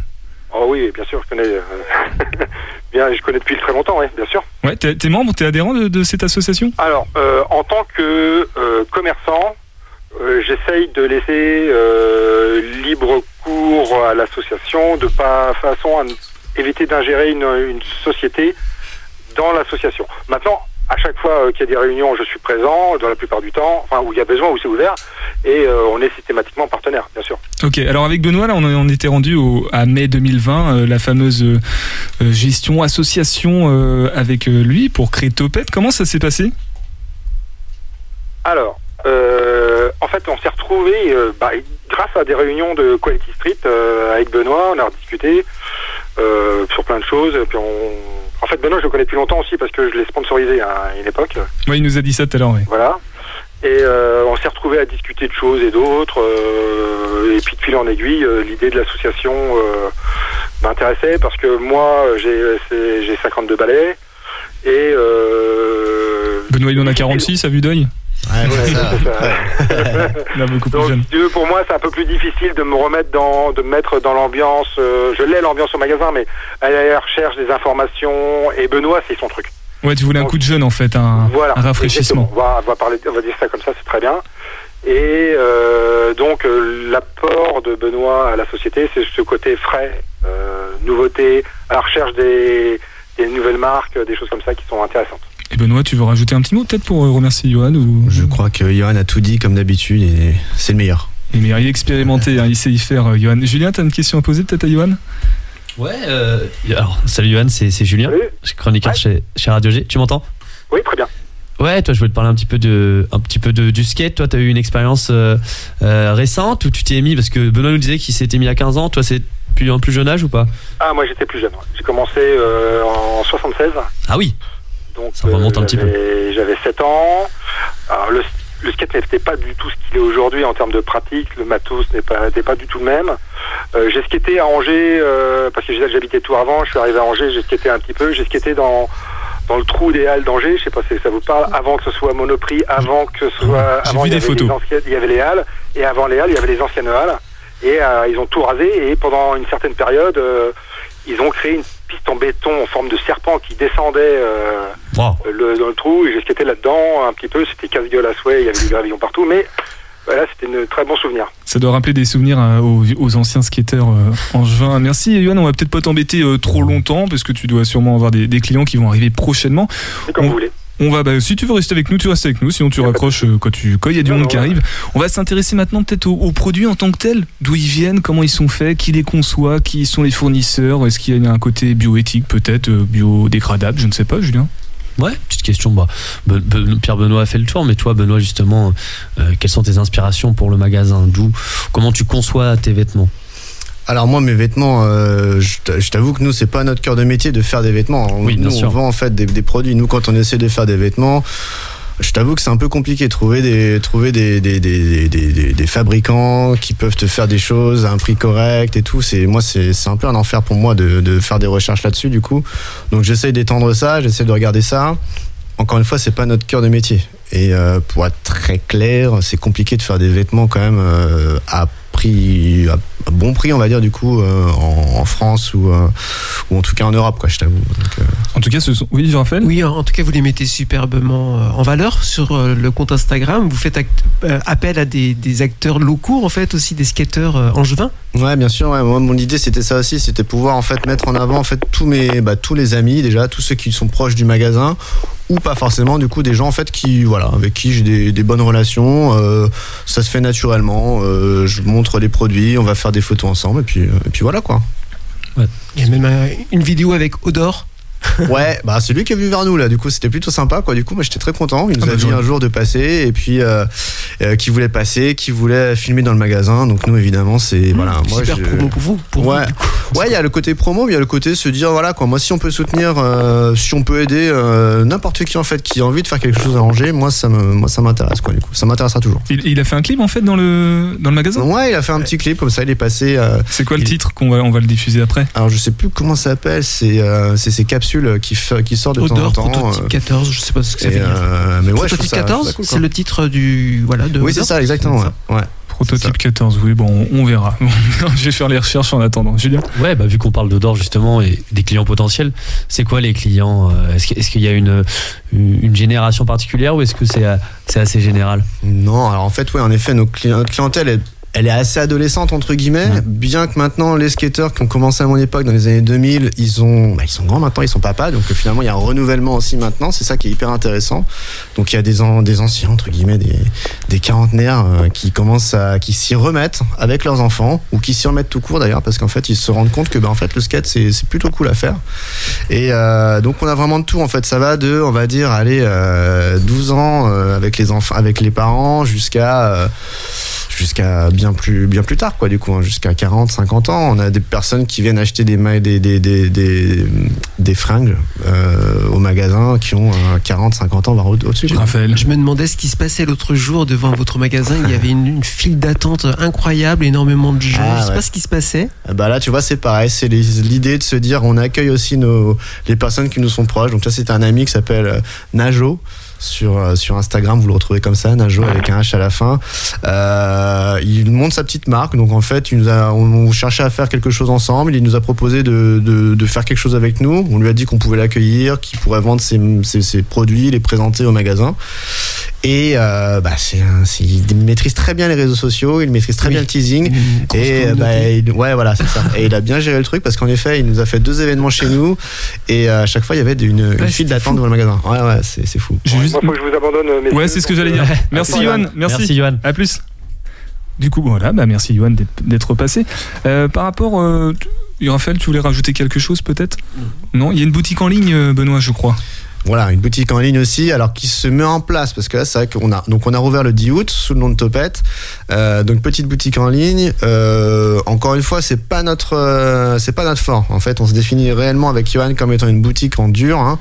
Oh oui, bien sûr, je connais. euh, bien, je connais depuis très longtemps, oui, bien sûr. Ouais, t'es t'es membre, t'es adhérent de, de cette association? Alors, euh, en tant que euh, commerçant, euh, j'essaye de laisser euh, libre cours à l'association de pas façon à éviter d'ingérer une, une société dans l'association. Maintenant, à chaque fois euh, qu'il y a des réunions, je suis présent, dans la plupart du temps, enfin où il y a besoin, où c'est ouvert, et euh, on est systématiquement partenaire, bien sûr. Ok, alors avec Benoît, là, on, on était rendu au, à mai 2020, euh, la fameuse euh, gestion association euh, avec lui pour créer Topette. Comment ça s'est passé? Alors, euh, en fait, on s'est retrouvé bah, grâce à des réunions de Quality Street euh, avec Benoît. On a discuté euh, sur plein de choses. Et puis on... En fait, Benoît, je le connais depuis longtemps aussi parce que je l'ai sponsorisé à une époque. Ouais, il nous a dit ça tout à l'heure. ouais. Voilà. Et euh, on s'est retrouvé à discuter de choses et d'autres. euh, et puis de fil en aiguille, euh, l'idée de l'association euh, m'intéressait parce que moi, j'ai c'est- j'ai 52 balais. Et euh, Benoît, il en a 46 à vue d'œil Ouais, ça. Beaucoup plus Donc, jeune. pour moi, c'est un peu plus difficile de me remettre dans, de me mettre dans l'ambiance. euh, je l'ai l'ambiance au magasin, mais à la recherche des informations. Et Benoît, c'est son truc. Ouais, tu voulais un coup de jeune en fait, un, Voilà. un rafraîchissement. On va, on va parler, on va dire ça comme ça, c'est très bien. Et euh, donc euh, l'apport de Benoît à la société, c'est ce côté frais, euh, nouveauté, à la recherche des, des nouvelles marques, des choses comme ça qui sont intéressantes. Et Benoît, tu veux rajouter un petit mot peut-être pour euh, remercier Johan ou... Je crois que Johan a tout dit comme d'habitude et c'est le meilleur. Il est il est expérimenté, hein, il sait y faire, euh, Johan. Julien, t'as une question à poser peut-être à Johan? Ouais, euh, alors, salut Johan, c'est c'est Julien, je suis chroniqueur chez, chez Radio G. Tu m'entends? Oui, très bien. Ouais, toi, je voulais te parler un petit peu de, un petit peu de, du skate. Toi, t'as eu une expérience euh, euh, récente où tu t'es mis, parce que Benoît nous disait qu'il s'était mis à 15 ans. Toi, c'est plus un plus jeune âge ou pas? Ah, moi j'étais plus jeune. J'ai commencé euh, en 76. Ah oui Donc, Ça remonte un petit peu. j'avais- J'avais 7 ans. Alors, le, le skate n'était pas du tout ce qu'il est aujourd'hui en termes de pratique. Le matos pas, n'était pas du tout le même. Euh, j'ai skaté à Angers, euh, parce que j'habitais tout avant. Je suis arrivé à Angers, j'ai skaté un petit peu. J'ai skaté dans, dans le trou des Halles d'Angers. Je sais pas si ça vous parle. Avant que ce soit Monoprix, avant que ce soit. J'ai avant, vu des photos. anciennes- il y avait les Halles. Et avant les Halles, il y avait les anciennes Halles. Et euh, ils ont tout rasé. Et pendant une certaine période, euh, ils ont créé une piste en béton en forme de serpent qui descendait euh, le, dans le trou. Et j'ai skaté là-dedans un petit peu. C'était casse-gueule à souhait. Il y avait du gravillon partout. Mais voilà, c'était un très bon souvenir. Ça doit rappeler des souvenirs euh, aux, aux anciens skateurs euh, angevins. Merci Johan, on va peut-être pas t'embêter euh, trop longtemps parce que tu dois sûrement avoir des, des clients qui vont arriver prochainement. C'est comme on, vous voulez. On va, bah, si tu veux rester avec nous, tu restes avec nous. Sinon, tu raccroches euh, quand tu, quand il y a du Non, monde non, qui ouais. arrive. On va s'intéresser maintenant peut-être aux, aux produits en tant que tels, d'où ils viennent, comment ils sont faits, qui les conçoit, qui sont les fournisseurs. Est-ce qu'il y a un côté bioéthique peut-être, euh, biodégradable, je ne sais pas, Julien. Ouais, petite question. Bah, Be- Be- Pierre Benoît a fait le tour, mais toi, Benoît, justement, euh, quelles sont tes inspirations pour le magasin? D'où Comment tu conçois tes vêtements? Alors moi mes vêtements, euh, je t'avoue que nous c'est pas notre cœur de métier de faire des vêtements. Oui, bien nous sûr. on vend en fait des, des produits. Nous quand on essaie de faire des vêtements, je t'avoue que c'est un peu compliqué trouver des trouver des des, des, des, des- fabricants qui peuvent te faire des choses à un prix correct et tout. C'est moi c'est un peu un enfer pour moi de, de faire des recherches là-dessus du coup. Donc j'essaie d'étendre ça, j'essaie de regarder ça. Encore une fois, c'est pas notre cœur de métier. Et euh, pour être très clair, c'est compliqué de faire des vêtements quand même euh, à prix, à bon prix, on va dire du coup, euh, en, en France ou, euh, ou en tout cas en Europe, quoi. Je t'avoue. Euh, En tout cas, ce sont. Oui, Raphaël? Oui, en tout cas, vous les mettez superbement en valeur sur le compte Instagram. Vous faites act- euh, appel à des, des acteurs locaux, en fait, aussi des skateurs euh, angevins? Ouais, bien sûr. Ouais. Moi, mon idée, c'était ça aussi, c'était pouvoir en fait mettre en avant en fait tous mes, bah, tous les amis déjà, tous ceux qui sont proches du magasin, ou pas forcément. Du coup, des gens en fait qui, voilà, avec qui j'ai des, des bonnes relations. euh, ça se fait naturellement. euh, je montre les produits, on va faire des photos ensemble, et puis, euh, et puis voilà quoi. Il y a même une vidéo avec Odor. Ouais, bah c'est lui qui est venu vers nous là. Du coup, c'était plutôt sympa quoi. Du coup, moi j'étais très content. Il nous Ah bah, a dit j'aurais- un jour de passer et puis euh, euh, qui voulait passer, qui voulait filmer dans le magasin. Donc nous évidemment, c'est voilà. Moi, Super je- promo pour vous. Pour ouais, il y a le côté promo, mais il y a le côté se dire voilà quoi. Moi, si on peut soutenir, euh, si on peut aider n'importe qui en fait qui a envie de faire quelque chose à Angers, moi ça me, moi ça m'intéresse quoi. Du coup, ça m'intéressera toujours. Il, il a fait un clip en fait dans le, dans le magasin? Ouais, il a fait un petit clip comme ça. Il est passé. C'est quoi le titre qu'on va, on va le diffuser après? Alors je sais plus comment ça s'appelle. C'est c'est ces capsules qui f- qui sortent de temps en temps. Prototype euh, 14, je sais pas ce que ça veut dire. euh, mais ouais, je trouve Prototype ça- je trouve 14, ça cool, c'est le titre du. Voilà, de Oui, c'est ça, exactement. Ouais. ouais. Prototype 14, oui, bon, on, on verra. Je vais faire les recherches en attendant. Julien Ouais, bah, vu qu'on parle d'Odor justement et des clients potentiels, c'est quoi les clients euh, Est-ce qu'il y a une, une génération particulière ou est-ce que c'est euh, c'est assez général? Non, alors en fait, oui, en effet, nos notre clientèle est elle est assez adolescente entre guillemets, bien que maintenant les skateurs qui ont commencé à mon époque dans les années 2000, ils ont, bah, ils sont grands maintenant, ils sont papas, donc euh, finalement il y a un renouvellement aussi maintenant, c'est ça qui est hyper intéressant. Donc il y a des, an- des anciens entre guillemets, des, des quarantenaires euh, qui commencent à, qui s'y remettent avec leurs enfants ou qui s'y remettent tout court d'ailleurs parce qu'en fait ils se rendent compte que ben en fait le skate c'est c'est plutôt cool à faire. Et euh, donc on a vraiment de tout en fait, ça va de, on va dire, aller euh, 12 ans avec les enfants, avec les parents jusqu'à jusqu'à bien plus bien plus tard quoi du coup hein, jusqu'à 40 50 ans on a des personnes qui viennent acheter des des des des des, des fringues euh, au magasin qui ont euh, 40 50 ans voire au- au-dessus quoi. Je me demandais ce qui se passait l'autre jour devant votre magasin. Il y avait une, une file d'attente incroyable, énormément de gens. Ah, je sais ouais. pas ce qui se passait. Ah Bah là, tu vois, c'est pareil. C'est l'idée de se dire, on accueille aussi nos, les personnes qui nous sont proches. Donc ça, c'est un ami qui s'appelle euh, Najo. Sur, euh, sur Instagram, vous le retrouvez comme ça, Najo avec un H à la fin. Euh, il monte sa petite marque, donc en fait, il nous a, on, on cherchait à faire quelque chose ensemble. Il nous a proposé de, de, de faire quelque chose avec nous. On lui a dit qu'on pouvait l'accueillir, qu'il pourrait vendre ses, ses, ses produits, les présenter au magasin. Et euh, bah, c'est il maîtrise très bien les réseaux sociaux, il maîtrise très bien le teasing. Et bah, il- ouais, voilà, c'est ça. Et il a bien géré le truc parce qu'en effet, il nous a fait deux événements chez nous et euh, à chaque fois, il y avait une, une file d'attente devant le magasin. Ouais, ouais, c'est c'est fou. Moi, faut que je vous abandonne. euh, messieurs. Ouais, c'est ce que j'allais dire. Merci, Merci, Johan. Merci. Merci, Johan. À plus. Du coup, voilà, bah merci, Johan, d'être- passé. Euh, par rapport. Euh, Raphaël, tu voulais rajouter quelque chose peut-être? Non, il y a une boutique en ligne, euh, Benoît, je crois. Voilà, une boutique en ligne aussi, alors qui se met en place parce que là, c'est vrai qu'on a donc on a rouvert le 10 août sous le nom de Topette. Euh, donc petite boutique en ligne. Euh, encore une fois, c'est pas notre euh, c'est pas notre fort. En fait, on se définit réellement avec Johan comme étant une boutique en dur. hein.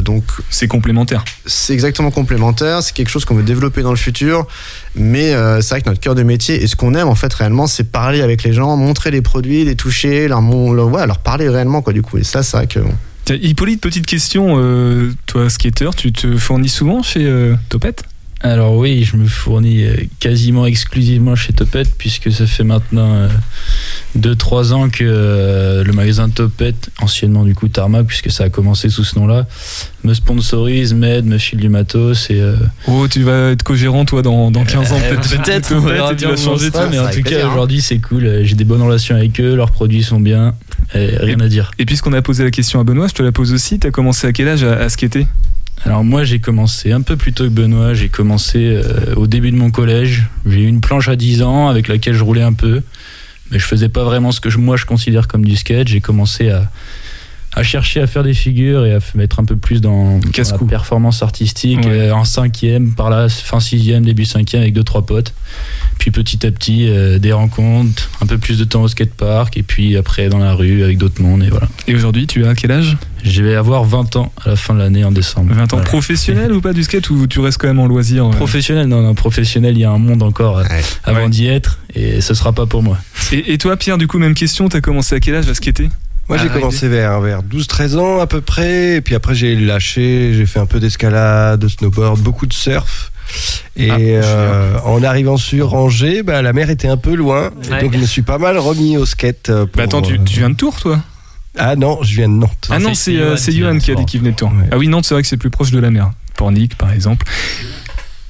Donc c'est complémentaire. C'est exactement complémentaire. C'est quelque chose qu'on veut développer dans le futur. Mais c'est vrai que notre cœur de métier et ce qu'on aime en fait réellement, c'est parler avec les gens, montrer les produits, les toucher, leur, leur, ouais, leur parler réellement quoi. Du coup, et ça, c'est vrai que bon. Hippolyte, petite question. euh, toi, skater, tu te fournis souvent chez euh, Topette? Alors oui, je me fournis euh, quasiment exclusivement chez Topette puisque ça fait maintenant 2-3 ans que euh, le magasin Topette, anciennement du coup Tarmac puisque ça a commencé sous ce nom-là, me sponsorise, m'aide, me file du matos et... euh, Oh, tu vas être co-gérant, toi, dans, dans 15 ans, euh, peut-être. Peut-être, on verra et tu vas changer ça tout. mais en tout hein. cas aujourd'hui c'est cool, euh, j'ai des bonnes relations avec eux, leurs produits sont bien, et rien à dire. Et puisqu'on a posé la question à Benoît, je te la pose aussi. T'as commencé à quel âge à, à skater? Alors moi j'ai commencé un peu plus tôt que Benoît, j'ai commencé euh, au début de mon collège, j'ai eu une planche à 10 ans avec laquelle je roulais un peu, mais je faisais pas vraiment ce que je- moi je considère comme du skate, j'ai commencé à, à chercher à faire des figures et à mettre un peu plus dans, dans la performance artistique Ouais. euh, en cinquième, par là fin sixième, début cinquième avec deux trois potes. Puis petit à petit euh, des rencontres, un peu plus de temps au skatepark et puis après dans la rue avec d'autres mondes et voilà. Et aujourd'hui, tu as quel âge? Je vais avoir 20 ans à la fin de l'année en décembre. 20 ans Voilà. professionnel ou pas du skate ou tu restes quand même en loisir euh? Professionnel, non, non, professionnel, il y a un monde encore avant d'y être et ce sera pas pour moi. et, et toi, Pierre, du coup, même question. T'as commencé à quel âge à skater? Moi, j'ai Ah, commencé vers, vers 12-13 ans à peu près. Et puis après, j'ai lâché. J'ai fait un peu d'escalade, de snowboard, beaucoup de surf. Et euh, en arrivant sur Angers, bah, la mer était un peu loin. Et donc, je me suis pas mal remis au skate. euh, pour, Bah attends, tu, euh, tu viens de Tours, toi? Ah non, je viens de Nantes. Ah non, c'est euh, c'est Johan qui a dit qu'il venait de Tours. Ah oui, Nantes, c'est vrai que c'est plus proche de la mer. Pornic, par exemple.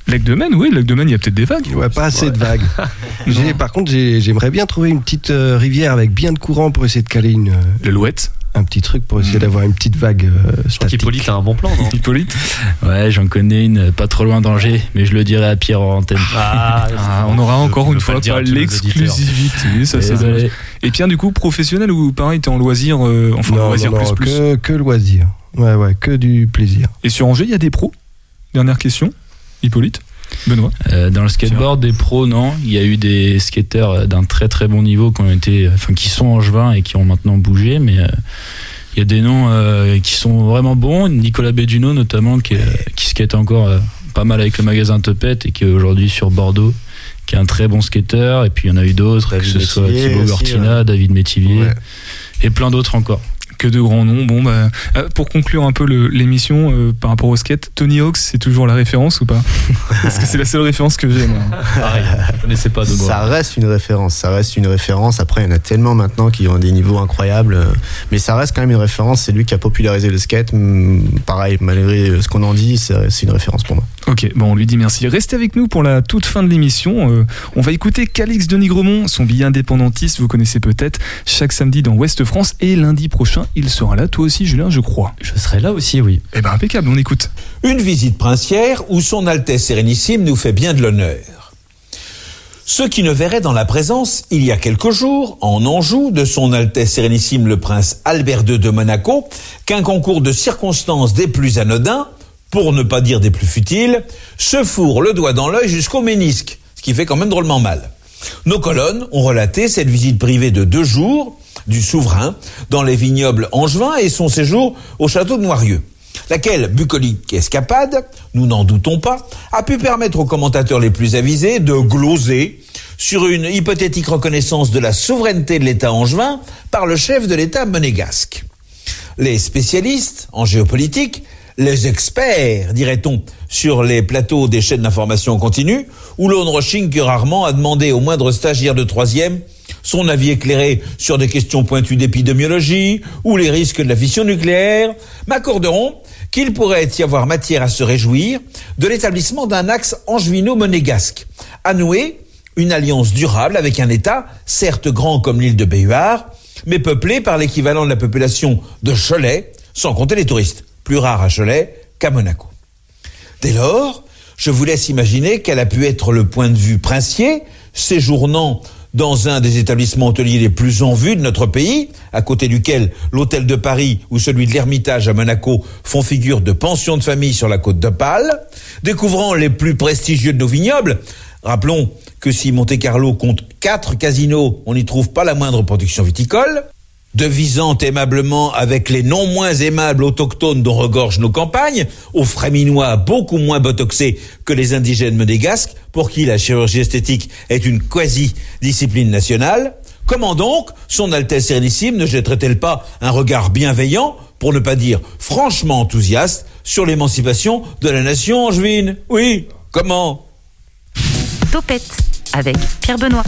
Lac de Maine, oui, Lac de Maine, il y a peut-être des vagues. Ouais, pas assez de vagues. J'ai- par contre, j'ai- j'aimerais bien trouver une petite euh, rivière avec bien de courant pour essayer de caler une. L'alouette Un petit truc pour essayer d'avoir une petite vague euh, statique. Hippolyte a un bon plan, non Hippolyte Ouais, j'en connais une euh, pas trop loin d'Angers, mais je le dirai à Pierre en antenne. Ah, on aura encore une fois pas l'exclusivité, ça c'est. Et Pierre, du coup, professionnel ou pareil, t'es en loisir, euh, enfin Non, loisir non, non, plus plus. Que, que loisir. Ouais, ouais, que du plaisir. Et sur Angers, il y a des pros? Dernière question, Hippolyte Benoît Euh, dans le skateboard, des pros, non. Il y a eu des skateurs euh, d'un très très bon niveau qui ont été, enfin, qui sont angevins et qui ont maintenant bougé, mais euh, il y a des noms euh, qui sont vraiment bons. Nicolas Béduno notamment, qui, skate encore euh, pas mal avec le magasin Topette et qui est aujourd'hui sur Bordeaux, qui est un très bon skateur. Et puis il y en a eu d'autres, que ce soit Thibaut Gortina, ouais. David Métivier Ouais. et plein d'autres encore. Que de grands noms. Bon, bah, euh, pour conclure un peu l'émission euh, par rapport au skate, Tony Hawks, c'est toujours la référence ou pas? Parce que c'est la seule référence que j'ai, moi. Pareil, je connaissais pas de moi. Ça reste une référence, ça reste une référence. Après, il y en a tellement maintenant qui ont des niveaux incroyables, euh, mais ça reste quand même une référence. C'est lui qui a popularisé le skate. Pareil, malgré ce qu'on en dit, c'est une référence pour moi. Ok, bon, on lui dit merci. Restez avec nous pour la toute fin de l'émission. Euh, on va écouter Calix de Nigremont, son billet indépendantiste, vous connaissez peut-être, chaque samedi dans Ouest France. Et lundi prochain, il sera là, toi aussi, Julien, je crois. Je serai là aussi, oui. Eh ben, impeccable, on écoute. Une visite princière où son Altesse Sérénissime nous fait bien de l'honneur. Ceux qui ne verraient dans la présence, il y a quelques jours, en Anjou, de son Altesse Sérénissime le Prince Albert II de Monaco, qu'un concours de circonstances des plus anodins, pour ne pas dire des plus futiles, se fourre le doigt dans l'œil jusqu'au ménisque, ce qui fait quand même drôlement mal. Nos colonnes ont relaté cette visite privée de deux jours du souverain dans les vignobles angevins et son séjour au château de Noirieux laquelle bucolique escapade, nous n'en doutons pas, a pu permettre aux commentateurs les plus avisés de gloser sur une hypothétique reconnaissance de la souveraineté de l'État angevin par le chef de l'État monégasque. Les spécialistes en géopolitique, les experts, dirait-on, sur les plateaux des chaînes d'information continue, où l'on ne que rarement à demander au moindre stagiaire de troisième son avis éclairé sur des questions pointues d'épidémiologie ou les risques de la fission nucléaire, m'accorderont qu'il pourrait y avoir matière à se réjouir de l'établissement d'un axe angevino-monégasque, à nouer une alliance durable avec un État, certes grand comme l'île de Béhuard, mais peuplé par l'équivalent de la population de Cholet, sans compter les touristes, plus rares à Cholet qu'à Monaco. Dès lors, je vous laisse imaginer quel a pu être le point de vue princier, séjournant dans un des établissements hôteliers les plus en vue de notre pays, à côté duquel l'hôtel de Paris ou celui de l'Ermitage à Monaco font figure de pension de famille sur la côte d'Opale, découvrant les plus prestigieux de nos vignobles. Rappelons que si Monte Carlo compte quatre casinos, on n'y trouve pas la moindre production viticole devisant aimablement avec les non moins aimables autochtones dont regorgent nos campagnes, aux fréminois beaucoup moins botoxés que les indigènes monégasques, pour qui la chirurgie esthétique est une quasi-discipline nationale, comment donc son Altesse Sérénissime ne jetterait-elle pas un regard bienveillant, pour ne pas dire franchement enthousiaste, sur l'émancipation de la nation angevine? Oui, comment? Topette avec Pierre Benoît.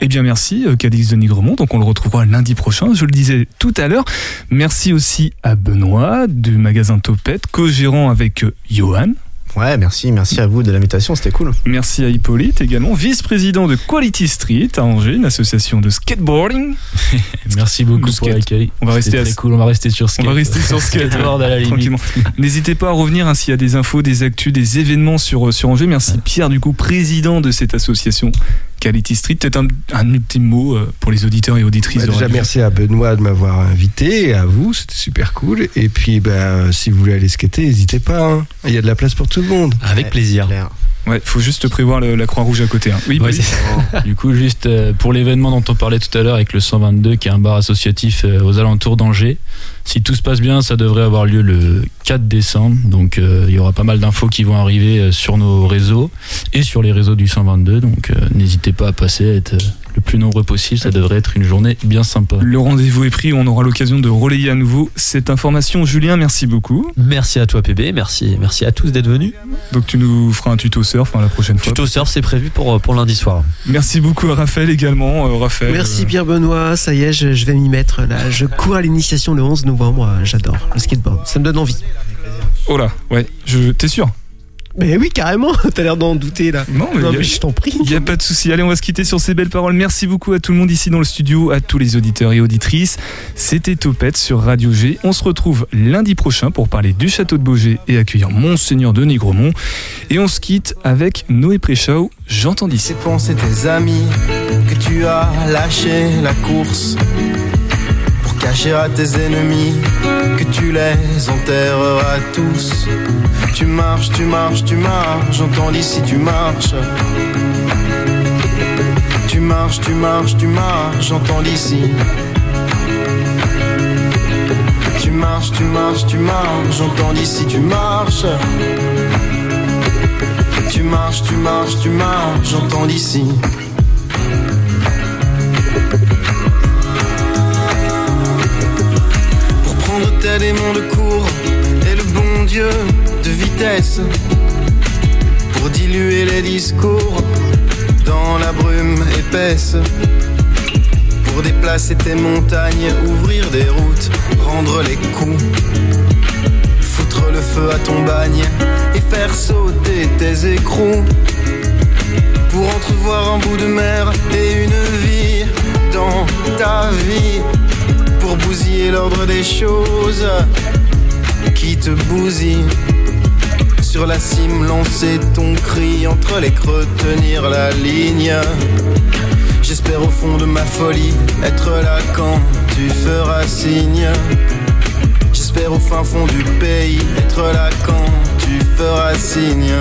Eh bien merci euh, Cadix de Nigremont, donc on le retrouvera lundi prochain, je le disais tout à l'heure. Merci aussi à Benoît du magasin Topette, co-gérant avec euh, Johan. Ouais, merci, merci à vous de l'invitation, c'était cool. Merci à Hippolyte également, vice-président de Quality Street à Angers, une association de skateboarding. merci beaucoup pour l'accueil. On va rester très cool, on va rester sur skate. On va rester sur skate à la tranquillement. N'hésitez pas à revenir hein, s'il y a des infos, des actus, des événements sur, sur Angers. Merci Pierre du coup, président de cette association Quality Street. Peut-être un, un, ultime mot euh, pour les auditeurs et auditrices. Bah, déjà, merci à Benoît de m'avoir invité, et à vous, c'était super cool. Et puis, bah, si vous voulez aller skater, n'hésitez pas. Hein. Il y a de la place pour tout le monde. Avec plaisir. Ouais, faut juste prévoir la Croix-Rouge à côté. Hein. Oui, Du coup, juste euh, pour l'événement dont on parlait tout à l'heure avec le 122, qui est un bar associatif euh, aux alentours d'Angers, si tout se passe bien, ça devrait avoir lieu le 4 décembre. Donc, euh, il y aura pas mal d'infos qui vont arriver sur nos réseaux et sur les réseaux du 122. Donc, n'hésitez pas à passer, à être plus nombreux possible. Ça devrait être une journée bien sympa. Le rendez-vous est pris. On aura l'occasion de relayer à nouveau cette information. Julien, merci beaucoup. Merci à toi, PB. Merci, merci à tous d'être venus. Donc, tu nous feras un tuto surf hein, la prochaine fois. Tuto surf, c'est prévu pour, pour lundi soir. Merci beaucoup à Raphaël également. Euh, Raphaël, merci Pierre Benoît. Ça y est, je, je vais m'y mettre. Là. Je cours à l'initiation le 11 novembre. J'adore le skateboard. Ça me donne envie. Oh là, ouais. T'es sûr? Mais oui, carrément, t'as l'air d'en douter là. Non, mais, je t'en prie. Il n'y a pas de souci. Allez, on va se quitter sur ces belles paroles. Merci beaucoup à tout le monde ici dans le studio, à tous les auditeurs et auditrices. C'était Topette sur Radio G. On se retrouve lundi prochain pour parler du château de Beaugé et accueillir Monseigneur de Nigremont. Et on se quitte avec Noé Préchau. J'entends d'ici. C'est penser tes amis que tu as lâché la course cacher à tes ennemis que tu les enterreras tous. Tu marches, tu marches, tu marches, j'entends d'ici tu marches. Tu marches, tu marches, tu marches, j'entends d'ici. Tu marches, tu marches, tu marches, j'entends d'ici tu marches. Tu marches, tu marches, tu marches, j'entends d'ici. Tel aimant de cours et le bon Dieu de vitesse pour diluer les discours dans la brume épaisse. Pour déplacer tes montagnes, ouvrir des routes, rendre les coups Mettre le feu à ton bagne et faire sauter tes écrous. Pour entrevoir un bout de mer et une vie dans ta vie. Pour bousiller l'ordre des choses qui te bousillent. Sur la cime, lancer ton cri entre les creux, tenir la ligne. J'espère au fond de ma folie être là quand tu feras signe. J'espère au fin fond du pays être là quand tu feras signe.